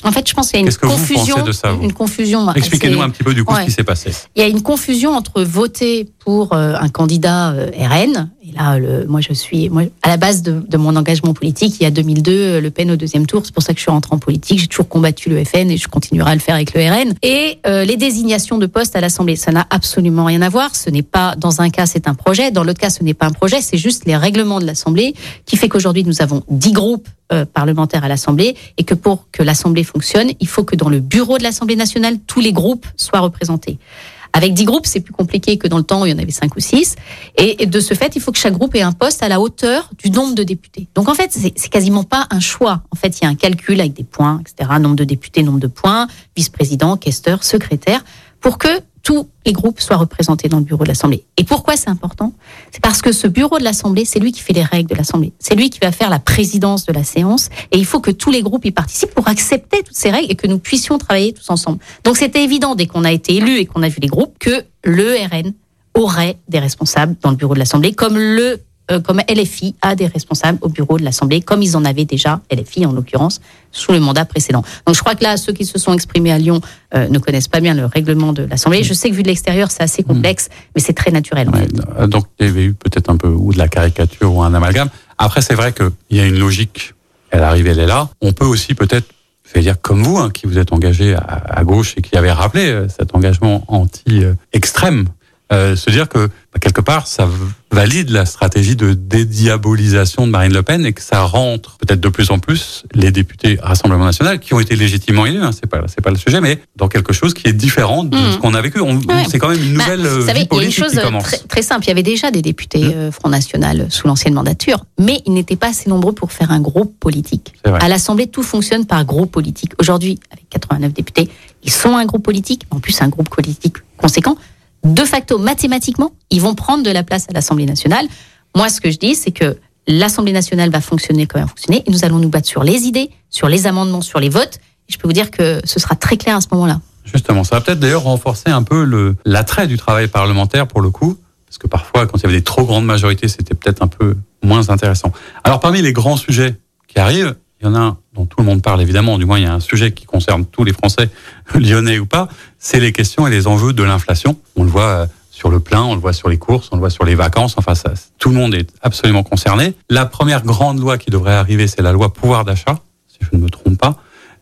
B: En fait, je pense qu'il y a une confusion. de ça, une confusion.
A: Expliquez-nous un petit peu du coup ce qui s'est passé.
B: Il y a une confusion entre voter pour euh, un candidat euh, RN. Et là, le, moi, je suis moi, à la base de, de, mon engagement politique. Il y a 2002, euh, Le Pen au deuxième tour. C'est pour ça que je suis rentrée en politique. J'ai toujours combattu le FN et je continuerai à le faire avec le RN. Et euh, les désignations de postes à l'Assemblée, ça n'a absolument rien à voir. Ce n'est pas dans un cas, c'est un projet. Dans l'autre cas, ce n'est pas un projet. C'est juste les règlements de l'Assemblée qui fait qu'aujourd'hui, nous avons dix groupes euh, parlementaires à l'Assemblée et que pour que l'Assemblée fonctionne, il faut que dans le bureau de l'Assemblée nationale, tous les groupes soient représentés. Avec dix groupes, c'est plus compliqué que dans le temps où il y en avait cinq ou six. Et de ce fait, il faut que chaque groupe ait un poste à la hauteur du nombre de députés. Donc en fait, c'est quasiment pas un choix. En fait, il y a un calcul avec des points, etc. Nombre de députés, nombre de points, vice-président, questeur, secrétaire, pour que tous les groupes soient représentés dans le bureau de l'Assemblée. Et pourquoi c'est important? C'est parce que ce bureau de l'Assemblée, c'est lui qui fait les règles de l'Assemblée. C'est lui qui va faire la présidence de la séance. Et il faut que tous les groupes y participent pour accepter toutes ces règles et que nous puissions travailler tous ensemble. Donc c'était évident dès qu'on a été élu et qu'on a vu les groupes que le RN aurait des responsables dans le bureau de l'Assemblée, comme le euh, comme LFI a des responsables au bureau de l'Assemblée, comme ils en avaient déjà, LFI en l'occurrence, sous le mandat précédent. Donc je crois que là, ceux qui se sont exprimés à Lyon euh, ne connaissent pas bien le règlement de l'Assemblée. Je sais que vu de l'extérieur, c'est assez complexe, mais c'est très naturel. En fait.
A: Euh, donc il y avait eu peut-être un peu ou de la caricature ou un amalgame. Après, c'est vrai qu'il y a une logique. Elle arrive, elle est là. On peut aussi peut-être je dire comme vous, hein, qui vous êtes engagé à, à, gauche et qui avez rappelé cet engagement anti-extrême, euh, se dire que bah, quelque part ça valide la stratégie de dédiabolisation de Marine Le Pen et que ça rentre peut-être de plus en plus les députés Rassemblement National qui ont été légitimement élus, hein, c'est pas c'est pas le sujet, mais dans quelque chose qui est différent de mmh. ce qu'on a vécu. On, C'est quand même une bah, nouvelle bah, vous savez, il y a une chose
B: très, très, simple. Il y avait déjà des députés mmh. euh, Front National sous l'ancienne mandature, mais ils n'étaient pas assez nombreux pour faire un groupe politique. À l'Assemblée, tout fonctionne par groupe politique. Aujourd'hui, avec 89 députés, ils sont un groupe politique, en plus un groupe politique conséquent de facto, mathématiquement, ils vont prendre de la place à l'Assemblée nationale. Moi, ce que je dis, c'est que l'Assemblée nationale va fonctionner comme elle va fonctionner et nous allons nous battre sur les idées, sur les amendements, sur les votes. Et je peux vous dire que ce sera très clair à ce moment-là.
A: Justement, ça va peut-être d'ailleurs renforcer un peu l'attrait du travail parlementaire pour le coup, parce que parfois, quand il y avait des trop grandes majorités, c'était peut-être un peu moins intéressant. Alors, parmi les grands sujets qui arrivent, il y en a un dont tout le monde parle évidemment, du moins il y a un sujet qui concerne tous les Français, lyonnais ou pas, c'est les questions et les enjeux de l'inflation. On le voit euh, sur le plein, on le voit sur les courses, on le voit sur les vacances, enfin ça, tout le monde est absolument concerné. La première grande loi qui devrait arriver, c'est la loi pouvoir d'achat, si je ne me trompe pas.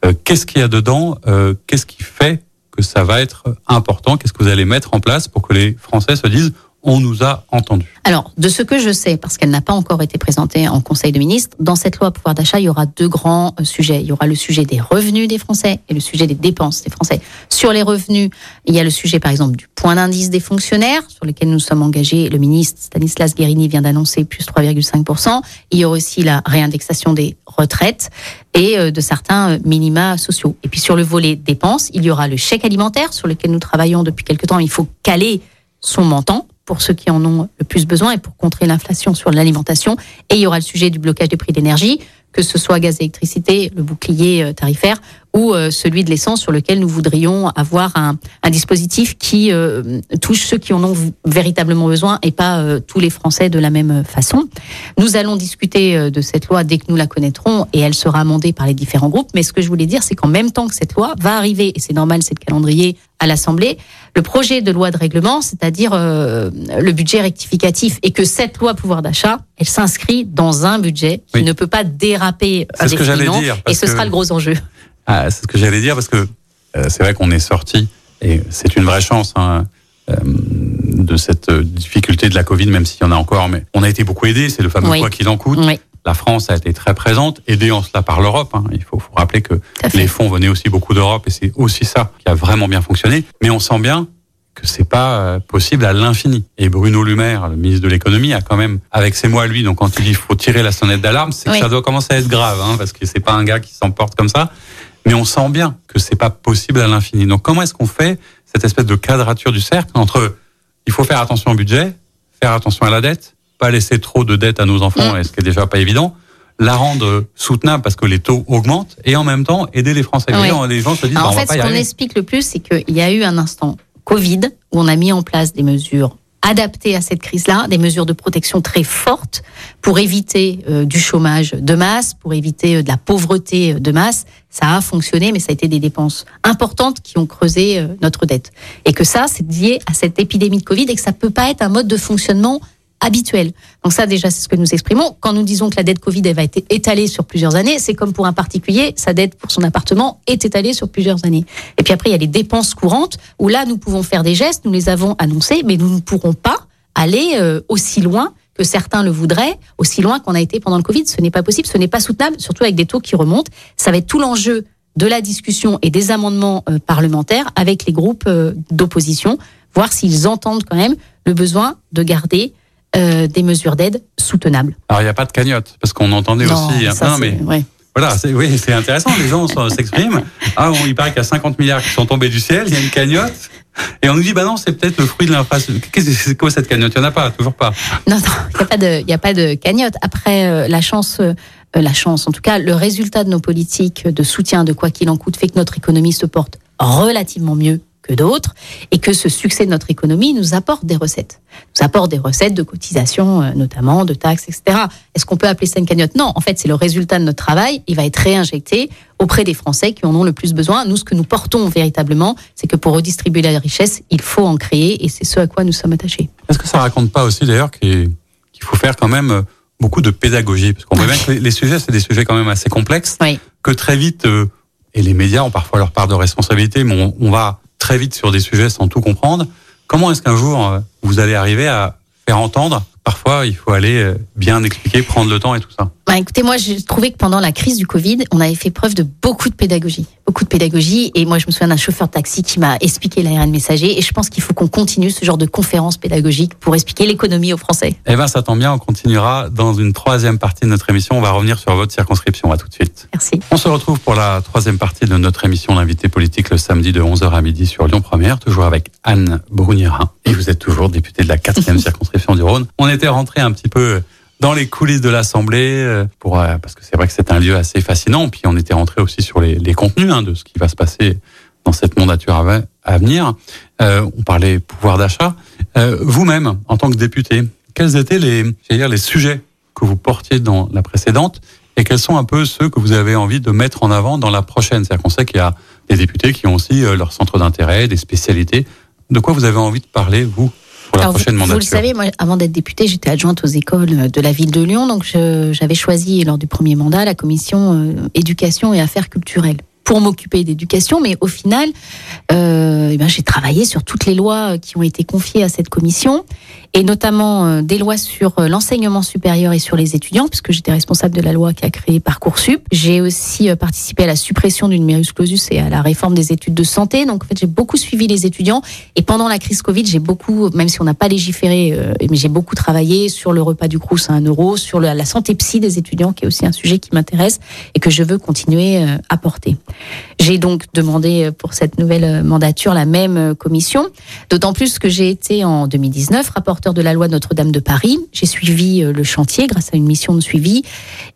A: Euh, qu'est-ce qu'il y a dedans? Euh, Qu'est-ce qui fait que ça va être important? Qu'est-ce que vous allez mettre en place pour que les Français se disent on nous a entendu.
B: Alors, de ce que je sais, parce qu'elle n'a pas encore été présentée en Conseil de ministres, dans cette loi pouvoir d'achat, il y aura deux grands euh, sujets. Il y aura le sujet des revenus des Français et le sujet des dépenses des Français. Sur les revenus, il y a le sujet, par exemple, du point d'indice des fonctionnaires, sur lequel nous sommes engagés. Le ministre Stanislas Guérini vient d'annoncer plus 3,5%. Il y aura aussi la réindexation des retraites et euh, de certains euh, minima sociaux. Et puis sur le volet dépenses, il y aura le chèque alimentaire, sur lequel nous travaillons depuis quelque temps. Il faut caler son montant pour ceux qui en ont le plus besoin et pour contrer l'inflation sur l'alimentation. Et il y aura le sujet du blocage des prix d'énergie, que ce soit gaz et électricité, le bouclier euh, tarifaire, ou euh, celui de l'essence sur lequel nous voudrions avoir un, un dispositif qui euh, touche ceux qui en ont véritablement besoin et pas euh, tous les Français de la même façon. Nous allons discuter de cette loi dès que nous la connaîtrons et elle sera amendée par les différents groupes. Mais ce que je voulais dire, c'est qu'en même temps que cette loi va arriver, et c'est normal, c'est le calendrier à l'Assemblée, le projet de loi de règlement, c'est-à-dire le budget rectificatif, et que cette loi pouvoir d'achat, elle s'inscrit dans un budget qui ne peut pas déraper indéfiniment, et ce sera le gros enjeu.
A: Ah, c'est ce que j'allais dire parce que euh, c'est vrai qu'on est sorti et c'est une vraie chance hein, euh, de cette euh, difficulté de la Covid, même s'il y en a encore. Mais on a été beaucoup aidé. C'est le fameux quoi qu'il en coûte. La France a été très présente, aidée en cela par l'Europe. Hein. Il faut, faut, rappeler que les fonds venaient aussi beaucoup d'Europe et c'est aussi ça qui a vraiment bien fonctionné. Mais on sent bien que c'est pas euh, possible à l'infini. Et Bruno Le Maire, le ministre de l'économie, a quand même, avec ses mots à lui, donc quand il dit faut tirer la sonnette d'alarme, c'est que ça doit commencer à être grave, hein, parce que c'est pas un gars qui s'emporte comme ça. Mais on sent bien que c'est pas possible à l'infini. Donc comment est-ce qu'on fait cette espèce de quadrature du cercle entre il faut faire attention au budget, faire attention à la dette, pas laisser trop de dettes à nos enfants, mm. ce qui est déjà pas évident, la rendre soutenable parce que les taux augmentent et en même temps aider les Français. Les gens se disent,
B: en fait, ce qu'on explique le plus, c'est qu'il y a eu un instant Covid où on a mis en place des mesures adaptées à cette crise-là, des mesures de protection très fortes pour éviter euh, du chômage de masse, pour éviter euh, de la pauvreté euh, de masse. Ça a fonctionné, mais ça a été des dépenses importantes qui ont creusé notre dette. Et que ça, c'est lié à cette épidémie de Covid et que ça peut pas être un mode de fonctionnement habituel. Donc ça déjà c'est ce que nous exprimons. Quand nous disons que la dette Covid elle va être étalée sur plusieurs années, c'est comme pour un particulier, sa dette pour son appartement est étalée sur plusieurs années. Et puis après il y a les dépenses courantes où là nous pouvons faire des gestes, nous les avons annoncés, mais nous ne pourrons pas aller euh, aussi loin que certains le voudraient, aussi loin qu'on a été pendant le Covid. Ce n'est pas possible, ce n'est pas soutenable, surtout avec des taux qui remontent. Ça va être tout l'enjeu de la discussion et des amendements euh, parlementaires avec les groupes euh, d'opposition, voir s'ils entendent quand même le besoin de garder euh, des mesures d'aide soutenables.
A: Alors il n'y a pas de cagnotte, parce qu'on entendait aussi.
B: Ça, non, mais
A: voilà, c'est, oui, c'est intéressant. Les gens s'expriment. Ah, on, il paraît qu'il y a 50 milliards qui sont tombés du ciel. Il y a une cagnotte. Et on nous dit, bah non, c'est peut-être le fruit de l'infrastructure. Qu'est-ce que c'est quoi cette cagnotte? Il n'y en a pas, toujours pas.
B: Non, non, il n'y a pas de, y a pas de cagnotte. Après, euh, la chance, euh, la chance, en tout cas, le résultat de nos politiques de soutien de quoi qu'il en coûte fait que notre économie se porte relativement mieux que d'autres, et que ce succès de notre économie nous apporte des recettes. Nous apporte des recettes de cotisations, euh, notamment, de taxes, etc. Est-ce qu'on peut appeler ça une cagnotte? Non, en fait, c'est le résultat de notre travail. Il va être réinjecté auprès des Français qui en ont le plus besoin. Nous, ce que nous portons véritablement, c'est que pour redistribuer la richesse, il faut en créer, et c'est ce à quoi nous sommes attachés.
A: Est-ce que ça raconte pas aussi, d'ailleurs, qu'il faut faire quand même euh, beaucoup de pédagogie? Parce qu'on voit bien que les sujets, c'est des sujets quand même assez complexes, que très vite, euh, et les médias ont parfois leur part de responsabilité, mais on va très vite sur des sujets sans tout comprendre. Comment est-ce qu'un jour euh, vous allez arriver à faire entendre Parfois, il faut aller euh, bien expliquer, prendre le temps et tout ça?
B: Bah, écoutez, moi, j'ai trouvé que pendant la crise du Covid, on avait fait preuve de beaucoup de pédagogie. Beaucoup de pédagogie. Et moi, je me souviens d'un chauffeur de taxi qui m'a expliqué l'ARN messager. Et je pense qu'il faut qu'on continue ce genre de conférences pédagogiques pour expliquer l'économie aux Français.
A: Eh bien, ça tombe bien. On continuera dans une troisième partie de notre émission. On va revenir sur votre circonscription. À tout de suite.
B: Merci.
A: On se retrouve pour la troisième partie de notre émission L'invité politique le samedi de 11h à midi sur Lyon Première, toujours avec Anne Bruniera. Et vous êtes toujours député de la quatrième circonscription du Rhône. On était rentré un petit peu dans les coulisses de l'Assemblée, euh, pour euh, parce que c'est vrai que c'est un lieu assez fascinant. Puis on était rentré aussi sur les, les contenus hein, de ce qui va se passer dans cette mandature à, venir. Euh, on parlait pouvoir d'achat. Euh, Vous-même, en tant que député, quels étaient les, dire, les sujets que vous portiez dans la précédente et quels sont un peu ceux que vous avez envie de mettre en avant dans la prochaine? C'est-à-dire qu'on sait qu'il y a des députés qui ont aussi leur centre d'intérêt, des spécialités. De quoi vous avez envie de parler, vous
B: vous, le savez, moi, avant d'être députée, j'étais adjointe aux écoles de la ville de Lyon, donc j'avais choisi lors du premier mandat la commission euh, éducation et affaires culturelles pour m'occuper d'éducation, mais au final, euh, eh ben, j'ai travaillé sur toutes les lois qui ont été confiées à cette commission et notamment euh, des lois sur euh, l'enseignement supérieur et sur les étudiants, puisque j'étais responsable de la loi qui a créé Parcoursup. J'ai aussi euh, participé à la suppression du numerus clausus et à la réforme des études de santé. Donc en fait, j'ai beaucoup suivi les étudiants. Et pendant la crise Covid, j'ai beaucoup, même si on n'a pas légiféré, mais j'ai beaucoup travaillé sur le repas du Crous à un euro, sur la santé psy des étudiants, qui est aussi un sujet qui m'intéresse et que je veux continuer à porter. J'ai donc demandé pour cette nouvelle mandature la même commission, d'autant plus que j'ai été en 2019 rapporteur de la loi Notre-Dame de Paris. J'ai suivi euh, le chantier grâce à une mission de suivi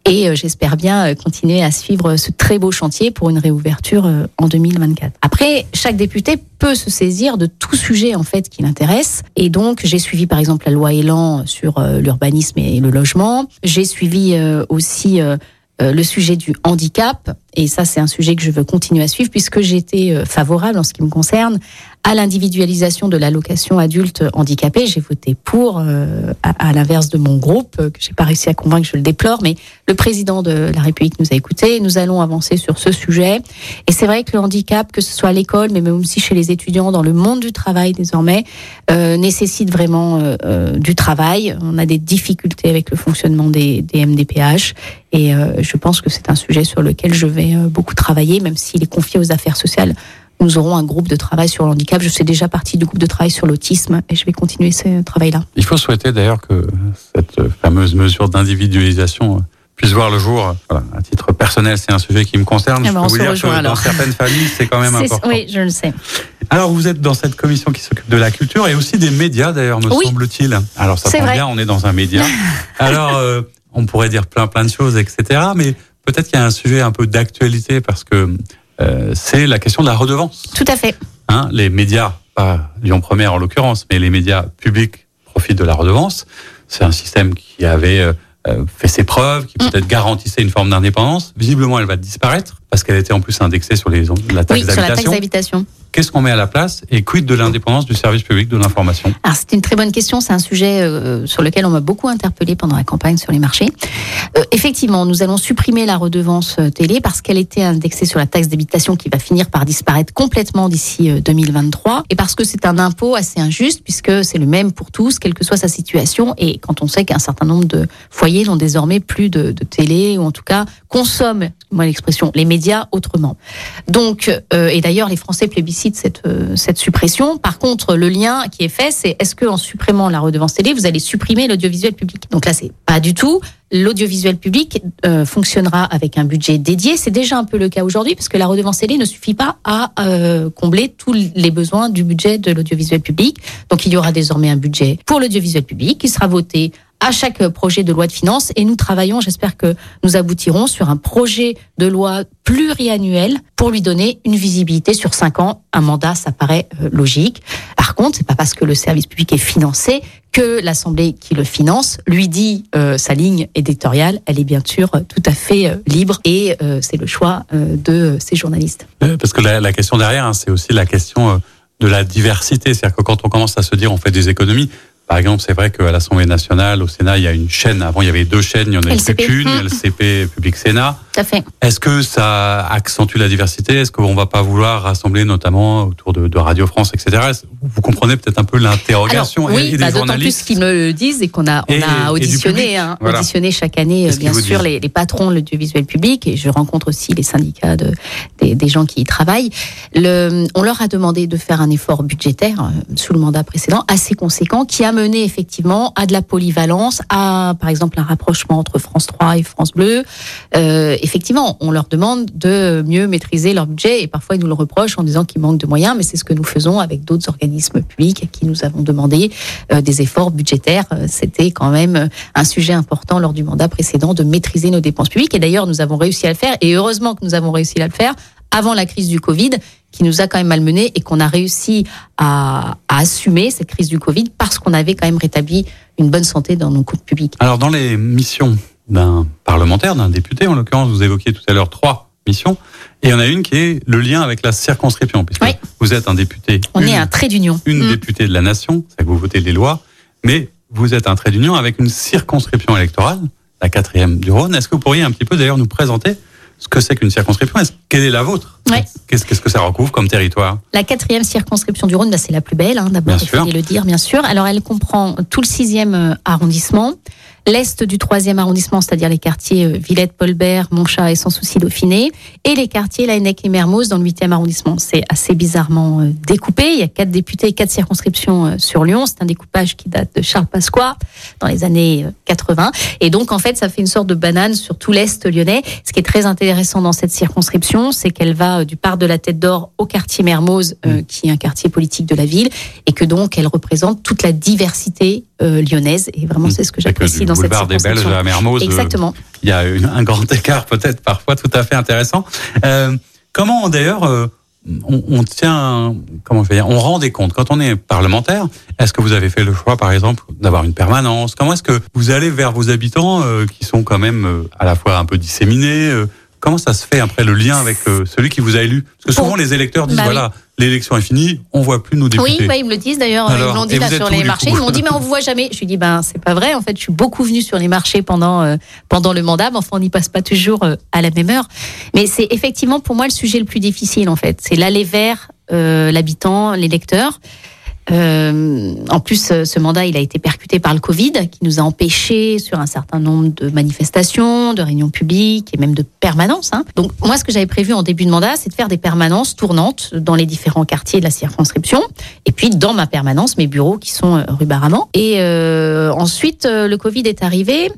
B: et euh, j'espère bien euh, continuer à suivre ce très beau chantier pour une réouverture en 2024. Après, chaque député peut se saisir de tout sujet en fait qui l'intéresse et donc j'ai suivi par exemple la loi Elan sur l'urbanisme et le logement. J'ai suivi aussi le sujet du handicap et ça c'est un sujet que je veux continuer à suivre puisque j'ai été favorable en ce qui me concerne à l'individualisation de l'allocation adulte handicapé. J'ai voté pour, euh, à, l'inverse de mon groupe, euh, que j'ai pas réussi à convaincre, je le déplore, mais le président de la République nous a écoutés. Nous allons avancer sur ce sujet. Et c'est vrai que le handicap, que ce soit à l'école, mais même aussi chez les étudiants, dans le monde du travail désormais, euh, nécessite vraiment euh, euh du travail. On a des difficultés avec le fonctionnement des, des MDPH. Et je pense que c'est un sujet sur lequel je vais beaucoup travailler, même s'il est confié aux affaires sociales nous aurons un groupe de travail sur le handicap. Je fais déjà partie du groupe de travail sur l'autisme et je vais continuer ce travail-là.
A: Il faut souhaiter d'ailleurs que cette fameuse mesure d'individualisation puisse voir le jour. Voilà, à titre personnel, c'est un sujet qui me concerne.
B: Eh ben,
A: je
B: on
A: peux vous dire que dans certaines familles, c'est quand même important.
B: Oui, je le sais.
A: Alors, vous êtes dans cette commission qui s'occupe de la culture et aussi des médias, d'ailleurs, me
B: Oui.
A: semble-t-il. Alors, ça tombe bien, on est dans un média. Alors, euh, on pourrait dire plein, plein de choses, etc. Mais peut-être qu'il y a un sujet un peu d'actualité parce que euh, c'est la question de la redevance.
B: Tout à fait.
A: Hein, les médias, pas Lyon Première en l'occurrence, mais les médias publics profitent de la redevance. C'est un système qui avait euh, euh, fait ses preuves, qui
B: Mm.
A: peut-être garantissait une forme d'indépendance. Visiblement, elle va disparaître parce qu'elle était en plus indexée sur les, la taxe
B: Oui, sur la taxe
A: d'habitation. Qu'est-ce qu'on met à la place et quid de l'indépendance du service public de l'information?
B: Alors c'est une très bonne question, c'est un sujet euh, sur lequel on m'a beaucoup interpellé pendant la campagne sur les marchés. Euh, effectivement, nous allons supprimer la redevance euh, télé parce qu'elle était indexée sur la taxe d'habitation qui va finir par disparaître complètement d'ici euh, 2023 et parce que c'est un impôt assez injuste puisque c'est le même pour tous, quelle que soit sa situation et quand on sait qu'un certain nombre de foyers n'ont désormais plus de, de télé ou en tout cas consomment, moi l'expression, les médias autrement. Donc, euh, et d'ailleurs, les Français plébiscitent cette, euh, cette suppression. Par contre, le lien qui est fait, c'est est-ce qu'en supprimant la redevance télé, vous allez supprimer l'audiovisuel public? Donc là, c'est pas du tout. L'audiovisuel public euh, fonctionnera avec un budget dédié. C'est déjà un peu le cas aujourd'hui, parce que la redevance télé ne suffit pas à combler tous les besoins du budget de l'audiovisuel public. Donc, il y aura désormais un budget pour l'audiovisuel public qui sera voté à chaque projet de loi de finances et nous travaillons, j'espère que nous aboutirons sur un projet de loi pluriannuel pour lui donner une visibilité sur cinq ans. Un mandat, ça paraît euh, logique. Par contre, c'est pas parce que le service public est financé que l'Assemblée qui le finance lui dit euh, sa ligne éditoriale. Elle est bien sûr euh, tout à fait euh, libre et euh, c'est le choix de ces journalistes.
A: Parce que la, question derrière, hein, c'est aussi la question de la diversité. C'est-à-dire que quand on commence à se dire on fait des économies, par exemple, c'est vrai qu'à l'Assemblée nationale, au Sénat, il y a une chaîne. Avant, il y avait deux chaînes, il y en a plus qu'une. LCP, Public Sénat.
B: Tout à fait.
A: Est-ce que ça accentue la diversité? Est-ce qu'on va pas vouloir rassembler notamment autour de, de Radio France, etc. Vous comprenez peut-être un peu l'interrogation? Et-
B: oui,
A: et, des
B: bah, d'autant plus
A: journalistes
B: qu'ils me le disent et qu'on a, on
A: Et-
B: a
A: et du
B: auditionné,
A: public,
B: hein,
A: voilà.
B: auditionné chaque année, euh, bien sûr, les, les patrons de l'audiovisuel public et je rencontre aussi les syndicats de, des, des gens qui y travaillent. Le, on leur a demandé de faire un effort budgétaire euh, sous le mandat précédent assez conséquent qui a mené effectivement à de la polyvalence, à par exemple un rapprochement entre France 3 et France Bleu. Euh, effectivement, on leur demande de mieux maîtriser leur budget et parfois ils nous le reprochent en disant qu'il manque de moyens, mais c'est ce que nous faisons avec d'autres organismes publics à qui nous avons demandé euh, des efforts budgétaires. Euh, C'était quand même euh, un sujet important lors du mandat précédent de maîtriser nos dépenses publiques et d'ailleurs nous avons réussi à le faire et heureusement que nous avons réussi à le faire avant la crise du Covid qui nous a quand même malmenés et qu'on a réussi à, assumer cette crise du Covid parce qu'on avait quand même rétabli une bonne santé dans nos comptes publics.
A: Alors, dans les missions d'un parlementaire, d'un député, en l'occurrence, vous évoquiez tout à l'heure trois missions, et il y en a une qui est le lien avec la circonscription, puisque
B: Oui.
A: vous êtes un député,
B: On
A: une,
B: est un trait d'union.
A: une
B: Mm.
A: députée de la nation, c'est que vous votez les lois, mais vous êtes un trait d'union avec une circonscription électorale, la quatrième du Rhône. Est-ce que vous pourriez un petit peu d'ailleurs nous présenter ce que c'est qu'une circonscription? Est-ce- Quelle est la vôtre?
B: Ouais.
A: Qu'est-ce que ça recouvre comme territoire?
B: La quatrième circonscription du Rhône, bah, c'est la plus belle, hein, d'abord, il fallait le dire, bien sûr. Alors, elle comprend tout le sixième euh, arrondissement, l'est du troisième arrondissement, c'est-à-dire les quartiers euh, Villette, Paulbert, Montchat et Sans Souci Dauphiné, et les quartiers Laennec et Mermoz dans le huitième arrondissement. C'est assez bizarrement euh, découpé. Il y a quatre députés et quatre circonscriptions euh, sur Lyon. C'est un découpage qui date de Charles Pasqua dans les années euh, 80. Et donc, en fait, ça fait une sorte de banane sur tout l'est lyonnais. Ce qui est très intéressant dans cette circonscription, c'est qu'elle va du parc de la Tête d'Or au quartier Mermoz, euh, qui est un quartier politique de la ville, et que donc elle représente toute la diversité euh, lyonnaise. Et vraiment, c'est ce que j'apprécie dans cette
A: boulevard des Belges à Mermoz, euh,
B: Exactement.
A: il y a une- un grand écart peut-être parfois tout à fait intéressant. Euh, comment d'ailleurs euh, on, on tient, comment je vais dire, on rend des comptes quand on est parlementaire? Est-ce que vous avez fait le choix, par exemple, d'avoir une permanence? Comment est-ce que vous allez vers vos habitants euh, qui sont quand même euh, à la fois un peu disséminés euh, Comment ça se fait après le lien avec euh, celui qui vous a élu? Parce que souvent les électeurs disent
B: Bah oui.
A: voilà, l'élection est finie, on voit plus nos
B: Oui,
A: députés.
B: bah, ils me le disent d'ailleurs. Ils l'ont dit là sur les marchés. Ils m'ont dit mais on vous voit jamais. Je lui dis ben c'est pas vrai. En fait, je suis beaucoup venue sur les marchés pendant euh, pendant le mandat. Mais enfin, on n'y passe pas toujours euh, à la même heure. Mais c'est effectivement pour moi le sujet le plus difficile en fait. C'est l'aller vers euh, l'habitant, l'électeur. Euh, en plus, ce mandat, il a été percuté par le Covid, qui nous a empêchés sur un certain nombre de manifestations, de réunions publiques et même de permanences. Hein. Donc, moi, ce que j'avais prévu en début de mandat, c'est de faire des permanences tournantes dans les différents quartiers de la circonscription. Et puis, dans ma permanence, mes bureaux qui sont rue Baraman. Et euh, ensuite, le Covid est arrivé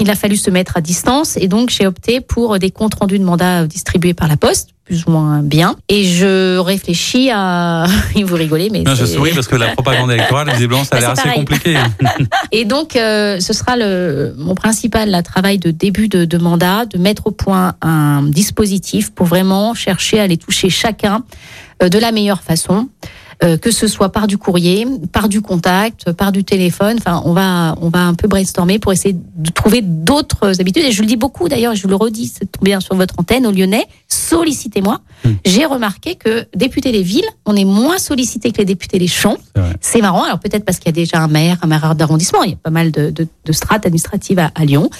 B: il a fallu se mettre à distance et donc j'ai opté pour des comptes rendus de mandat distribués par la Poste plus ou moins bien. Et je réfléchis à. vous rigolez, mais.
A: Non, je souris parce que la propagande électorale, visiblement, ça a l'air assez compliqué.
B: Et donc, euh, ce sera le, mon principal travail de début de, de, mandat, de mettre au point un dispositif pour vraiment chercher à les toucher chacun euh, de la meilleure façon. Euh, que ce soit par du courrier, par du contact, par du téléphone. Enfin, on va, on va un peu brainstormer pour essayer de trouver d'autres habitudes. Et je le dis beaucoup d'ailleurs, je vous le redis, c'est bien sur votre antenne, au Lyonnais, sollicitez-moi. Hmm. J'ai remarqué que députés des villes, on est moins sollicité que les députés des champs. C'est marrant. Alors peut-être parce qu'il y a déjà un maire, un maire d'arrondissement. Il y a pas mal de, de, de strates administratives à, à Lyon.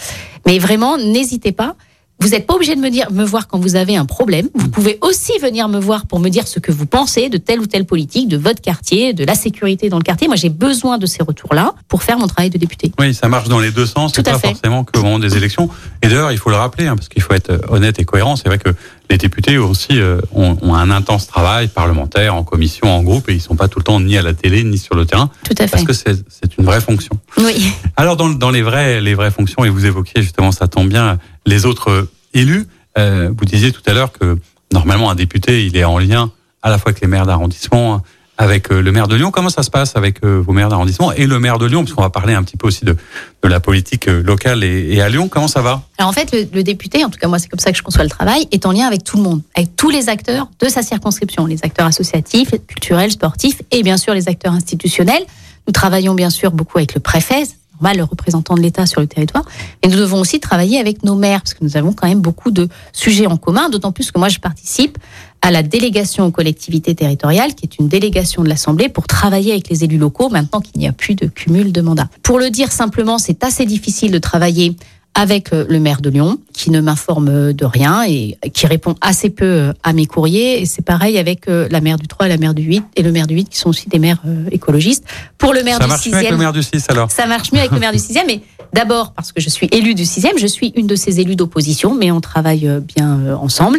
B: Mais vraiment, n'hésitez pas. Vous n'êtes pas obligé de me dire, me voir quand vous avez un problème. Vous pouvez aussi venir me voir pour me dire ce que vous pensez de telle ou telle politique, de votre quartier, de la sécurité dans le quartier. Moi, j'ai besoin de ces retours-là pour faire mon travail de député.
A: Oui, ça marche dans les deux sens. C'est pas forcément que au moment des élections. Et d'ailleurs, il faut le rappeler, hein, parce qu'il faut être honnête et cohérent. C'est vrai que les députés aussi euh, ont, ont, un intense travail parlementaire, en commission, en groupe, et ils sont pas tout le temps ni à la télé ni sur le terrain.
B: Tout à fait.
A: Parce que c'est une vraie fonction.
B: Oui.
A: Alors dans, dans les vraies les vraies fonctions, et vous évoquiez justement, ça tombe bien, les autres élus. Euh, vous disiez tout à l'heure que normalement un député, il est en lien à la fois avec les maires d'arrondissement, avec euh, le maire de Lyon. Comment ça se passe avec euh, vos maires d'arrondissement et le maire de Lyon, parce qu'on va parler un petit peu aussi de, de la politique locale et, à Lyon. Comment ça va?
B: Alors en fait, le, député, en tout cas moi c'est comme ça que je conçois le travail, est en lien avec tout le monde, avec tous les acteurs de sa circonscription, les acteurs associatifs, culturels, sportifs et bien sûr les acteurs institutionnels. Nous travaillons bien sûr beaucoup avec le préfet, normal, le représentant de l'État sur le territoire. Et nous devons aussi travailler avec nos maires, parce que nous avons quand même beaucoup de sujets en commun, d'autant plus que moi, je participe à la délégation aux collectivités territoriales, qui est une délégation de l'Assemblée, pour travailler avec les élus locaux, maintenant qu'il n'y a plus de cumul de mandats. Pour le dire simplement, c'est assez difficile de travailler avec euh, le maire de Lyon, qui ne m'informe de rien et qui répond assez peu euh, à mes courriers. Et c'est pareil avec euh, la maire du 3 et la maire du 8 et le maire du 8 qui sont aussi des maires écologistes.
A: Pour le maire ça du 6e. Ça marche mieux avec le maire du 6 alors?
B: Ça marche mieux avec le maire du 6e, mais d'abord parce que je suis élue du 6e, je suis une de ces élus d'opposition, mais on travaille bien ensemble.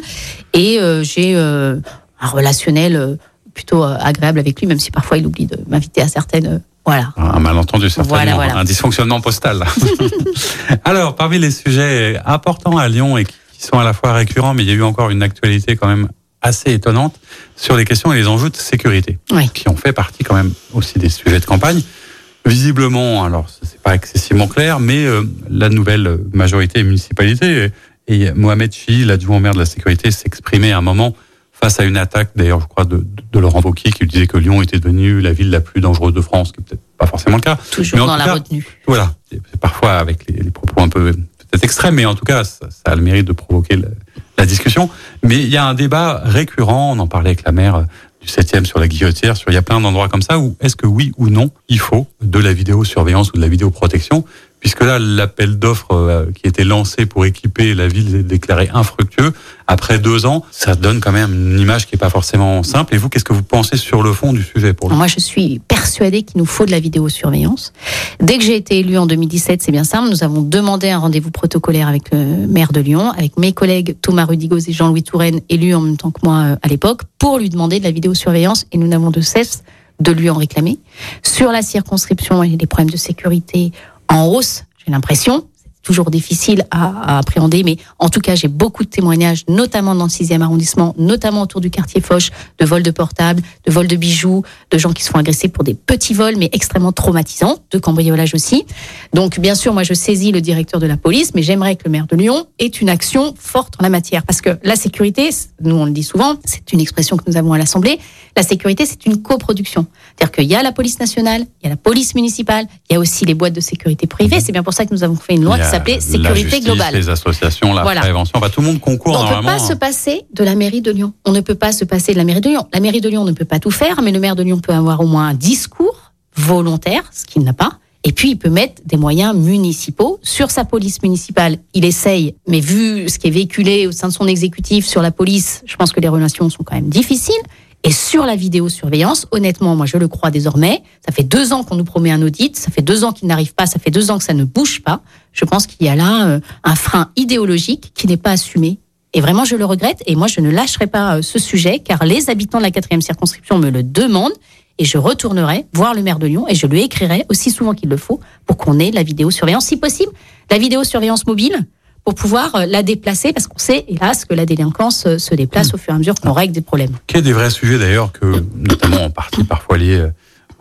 B: Et j'ai un relationnel plutôt agréable avec lui, même si parfois il oublie de m'inviter à certaines voilà.
A: Un malentendu, certainement. Un dysfonctionnement postal. Alors, parmi les sujets importants à Lyon et qui sont à la fois récurrents, mais il y a eu encore une actualité quand même assez étonnante sur les questions et les enjeux de sécurité,
B: oui.
A: qui ont fait partie quand même aussi des sujets de campagne. Visiblement, alors c'est pas excessivement clair, mais euh, la nouvelle majorité municipalité et Mohamed Chi, l'adjoint maire de la sécurité, s'exprimait à un moment face à une attaque, d'ailleurs, je crois, de, de Laurent Wauquiez, qui disait que Lyon était devenue la ville la plus dangereuse de France, qui n'est peut-être pas forcément le cas.
B: Toujours mais dans la cas, retenue.
A: Voilà, c'est parfois avec les, les, propos un peu peut-être extrêmes, mais en tout cas, ça, ça a le mérite de provoquer la discussion. Mais il y a un débat récurrent, on en parlait avec la maire du 7e sur la guillotière, sur il y a plein d'endroits comme ça, où est-ce que oui ou non, il faut de la vidéosurveillance ou de la vidéoprotection puisque là, l'appel d'offres euh, qui était lancé pour équiper la ville est déclaré infructueux. Après deux ans, ça donne quand même une image qui n'est pas forcément simple. Et vous, qu'est-ce que vous pensez sur le fond du sujet pour
B: Moi, je suis persuadée qu'il nous faut de la vidéosurveillance. Dès que j'ai été élue en 2017, c'est bien simple, nous avons demandé un rendez-vous protocolaire avec le maire de Lyon, avec mes collègues Thomas Rudigoz et Jean-Louis Touraine, élus en même temps que moi euh, à l'époque, pour lui demander de la vidéosurveillance. Et nous n'avons de cesse de lui en réclamer. Sur la circonscription, a des problèmes de sécurité en hausse, j'ai l'impression. Toujours difficile à, appréhender, mais en tout cas, j'ai beaucoup de témoignages, notamment dans le 6e arrondissement, notamment autour du quartier Foch, de vols de portables, de vols de bijoux, de gens qui se font agresser pour des petits vols, mais extrêmement traumatisants, de cambriolage aussi. Donc, bien sûr, moi, je saisis le directeur de la police, mais j'aimerais que le maire de Lyon ait une action forte en la matière, parce que la sécurité, nous, on le dit souvent, c'est une expression que nous avons à l'Assemblée, la sécurité, c'est une coproduction. C'est-à-dire qu'il y a la police nationale, il y a la police municipale, il y a aussi les boîtes de sécurité privée. C'est bien pour ça que nous avons fait une loi qui s'appelait Sécurité
A: justice,
B: globale.
A: Les associations, la voilà. prévention, tout le monde concourt.
B: On ne peut pas se passer de la mairie de Lyon. On ne peut pas se passer de la mairie de Lyon. La mairie de Lyon ne peut pas tout faire, mais le maire de Lyon peut avoir au moins un discours volontaire, ce qu'il n'a pas. Et puis, il peut mettre des moyens municipaux sur sa police municipale. Il essaye, mais vu ce qui est véhiculé au sein de son exécutif sur la police, je pense que les relations sont quand même difficiles. Et sur la vidéosurveillance, honnêtement, moi je le crois désormais, ça fait deux ans qu'on nous promet un audit, ça fait deux ans qu'il n'arrive pas, ça fait deux ans que ça ne bouge pas. Je pense qu'il y a là euh, un frein idéologique qui n'est pas assumé. Et vraiment, je le regrette. Et moi, je ne lâcherai pas euh, ce sujet, car les habitants de la quatrième circonscription me le demandent. Et je retournerai voir le maire de Lyon et je lui écrirai aussi souvent qu'il le faut pour qu'on ait la vidéosurveillance, si possible, la vidéosurveillance mobile pour pouvoir euh, la déplacer, parce qu'on sait, hélas, que la délinquance euh, se déplace au fur et à mesure qu'on règle des problèmes.
A: Qui est des vrais sujets d'ailleurs, que notamment en partie parfois liés euh,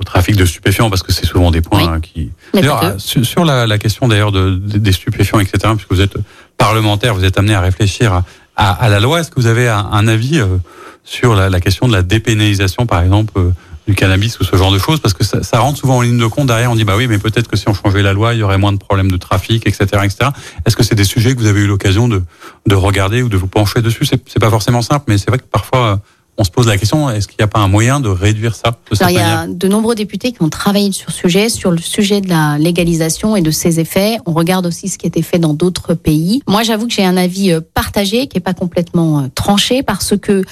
A: au trafic de stupéfiants, parce que c'est souvent des points
B: Oui.
A: hein, qui. D'ailleurs, euh, sur sur la, la question d'ailleurs de, de- des stupéfiants, etc., puisque vous êtes parlementaire, vous êtes amené à réfléchir à, à, à la loi. Est-ce que vous avez un, un avis euh, sur la, la question de la dépénalisation, par exemple, euh, du cannabis ou ce genre de choses Parce que ça, ça rentre souvent en ligne de compte. Derrière, on dit bah oui, mais peut-être que si on changeait la loi, il y aurait moins de problèmes de trafic, etc., etc. Est-ce que c'est des sujets que vous avez eu l'occasion de, de regarder ou de vous pencher dessus? C'est c'est pas forcément simple, mais c'est vrai que parfois euh, on se pose la question est-ce qu'il n'y a pas un moyen de réduire ça de
B: Alors, il y a de nombreux députés qui ont travaillé sur ce sujet, sur le sujet de la légalisation et de ses effets. On regarde aussi ce qui a été fait dans d'autres pays. Moi, j'avoue que j'ai un avis euh, partagé, qui est pas complètement euh, tranché, parce que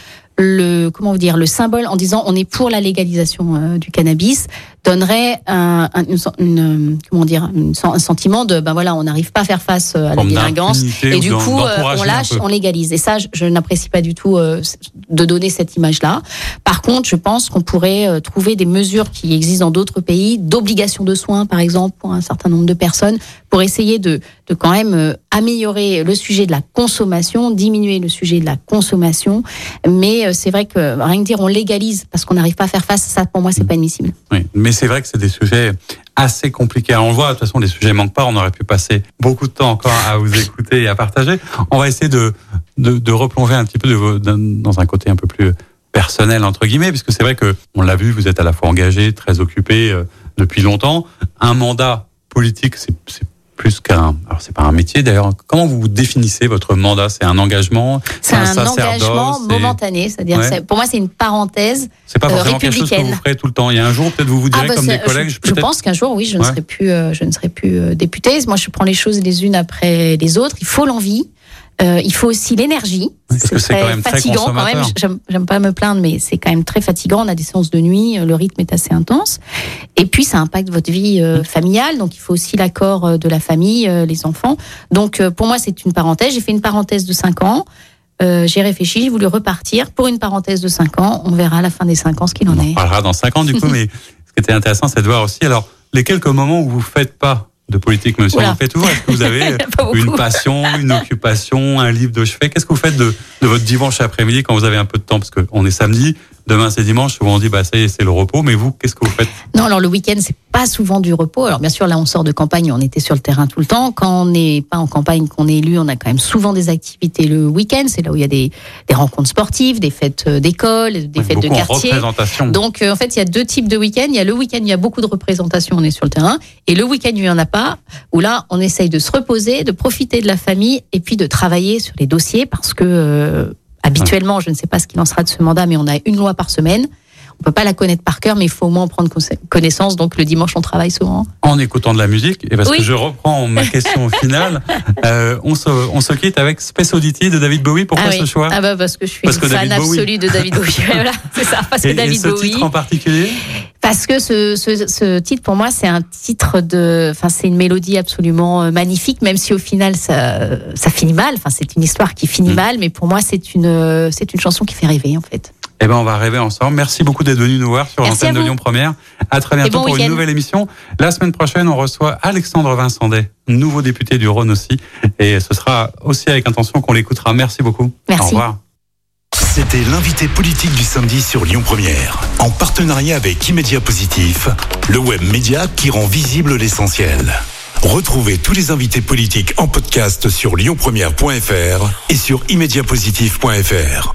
B: le comment vous dire le symbole en disant on est pour la légalisation euh, du cannabis donnerait un, un- une, une, comment dire une- un sentiment de ben voilà on n'arrive pas à faire face euh, à la délinquance et du coup euh, on lâche on légalise. Et ça je, je n'apprécie pas du tout euh, de donner cette image là par contre je pense qu'on pourrait trouver des mesures qui existent dans d'autres pays d'obligation de soins par exemple pour un certain nombre de personnes pour essayer de, de quand même euh, améliorer le sujet de la consommation diminuer le sujet de la consommation. Mais euh, c'est vrai que rien que dire on légalise parce qu'on n'arrive pas à faire face ça pour moi c'est pas admissible.
A: Oui, mais c'est vrai que c'est des sujets assez compliqués. On le voit, de toute façon, les sujets manquent pas. On aurait pu passer beaucoup de temps encore à vous écouter et à partager. On va essayer de, de, replonger un petit peu dans un côté un peu plus personnel, entre guillemets, puisque c'est vrai que, on l'a vu, vous êtes à la fois engagé, très occupé euh, depuis longtemps. Un mandat politique, c'est plus qu'un, alors c'est pas un métier d'ailleurs. Comment vous définissez votre mandat? C'est un engagement?
B: C'est un, engagement momentané c'est-à-dire
A: Ouais.
B: pour moi c'est une parenthèse
A: C'est pas
B: euh,
A: forcément quelque chose que vous ferez tout le temps. Il y a un jour, peut-être vous vous direz
B: bah,
A: comme des collègues,
B: je, pense qu'un jour, oui, je ne
A: Ouais.
B: serai plus, euh, je ne serai plus euh, députée. Moi, je prends les choses les unes après les autres. Il faut l'envie. Euh, il faut aussi l'énergie.
A: c'est quand même très
B: fatigant quand même. J'aime pas me plaindre, mais c'est quand même très fatigant. On a des séances de nuit, euh, le rythme est assez intense. Et puis, ça impacte votre vie
A: Mm.
B: euh, familiale. Donc, il faut aussi l'accord de la famille, euh, les enfants. Donc, pour moi, c'est une parenthèse. J'ai fait une parenthèse de 5 ans. Euh, j'ai réfléchi, j'ai voulu repartir pour une parenthèse de 5 ans. On verra à la fin des 5 ans ce qu'il en
A: On
B: est.
A: reparlera dans 5 ans du coup, mais ce qui était intéressant, c'est de voir aussi alors les quelques moments où vous faites pas de politique, monsieur,
B: Oula.
A: on en fait toujours. Est-ce que vous avez une passion, une occupation, un livre de chevet? Qu'est-ce que vous faites de, de votre dimanche après-midi quand vous avez un peu de temps? Parce qu'on est samedi, demain c'est dimanche, souvent on dit bah ça y est, c'est le repos. Mais vous, qu'est-ce que vous faites
B: Non, alors le week-end, c'est pas souvent du repos. Alors bien sûr, là, on sort de campagne, on était sur le terrain tout le temps. Quand on n'est pas en campagne, qu'on est élu, on a quand même souvent des activités le week-end. C'est là où il y a des, des rencontres sportives, des fêtes euh, d'école, des fêtes de quartier. Donc, euh, en fait, il y a deux types de week-ends. Il y a le week-end, il y a beaucoup de représentations, on est sur le terrain. Et le week-end, il n'y en a pas, où là, on essaye de se reposer, de profiter de la famille et puis de travailler sur les dossiers parce que, euh, habituellement, je ne sais pas ce qu'il en sera de ce mandat, mais on a une loi par semaine. On peut pas la connaître par cœur, mais il faut au moins en prendre connaissance. Donc, le dimanche, on travaille souvent.
A: En écoutant de la musique, et parce
B: Oui.
A: que je reprends ma question finale, euh, on, se, on se quitte avec Space Oddity de David Bowie. Pourquoi
B: ah,
A: ce choix?
B: Ah bah parce que je suis
A: Parce
B: une
A: que
B: fan absolue de David Bowie. voilà, c'est ça. Parce que
A: et, et
B: David
A: ce
B: Bowie.
A: titre en particulier?
B: Parce que ce, ce, ce titre, pour moi, c'est un titre de, enfin, c'est une mélodie absolument euh, magnifique, même si au final ça, ça finit mal. Enfin, c'est une histoire qui finit
A: Mm.
B: mal, mais pour moi, c'est une, euh, c'est une chanson qui fait rêver, en fait.
A: Eh ben, on va rêver ensemble. Merci beaucoup d'être venu nous voir sur l'antenne de. Lyon Première. À très bientôt
B: bon
A: pour une nouvelle émission. La semaine prochaine, on reçoit Alexandre Vincendet, nouveau député du Rhône aussi. Et ce sera aussi avec intention qu'on l'écoutera. Merci beaucoup.
B: Merci.
A: Au revoir.
C: C'était l'invité politique du samedi sur Lyon Première, en partenariat avec Immédia Positif, le web média qui rend visible l'essentiel. Retrouvez tous les invités politiques en podcast sur lyonpremière.fr et sur immédiapositif.fr.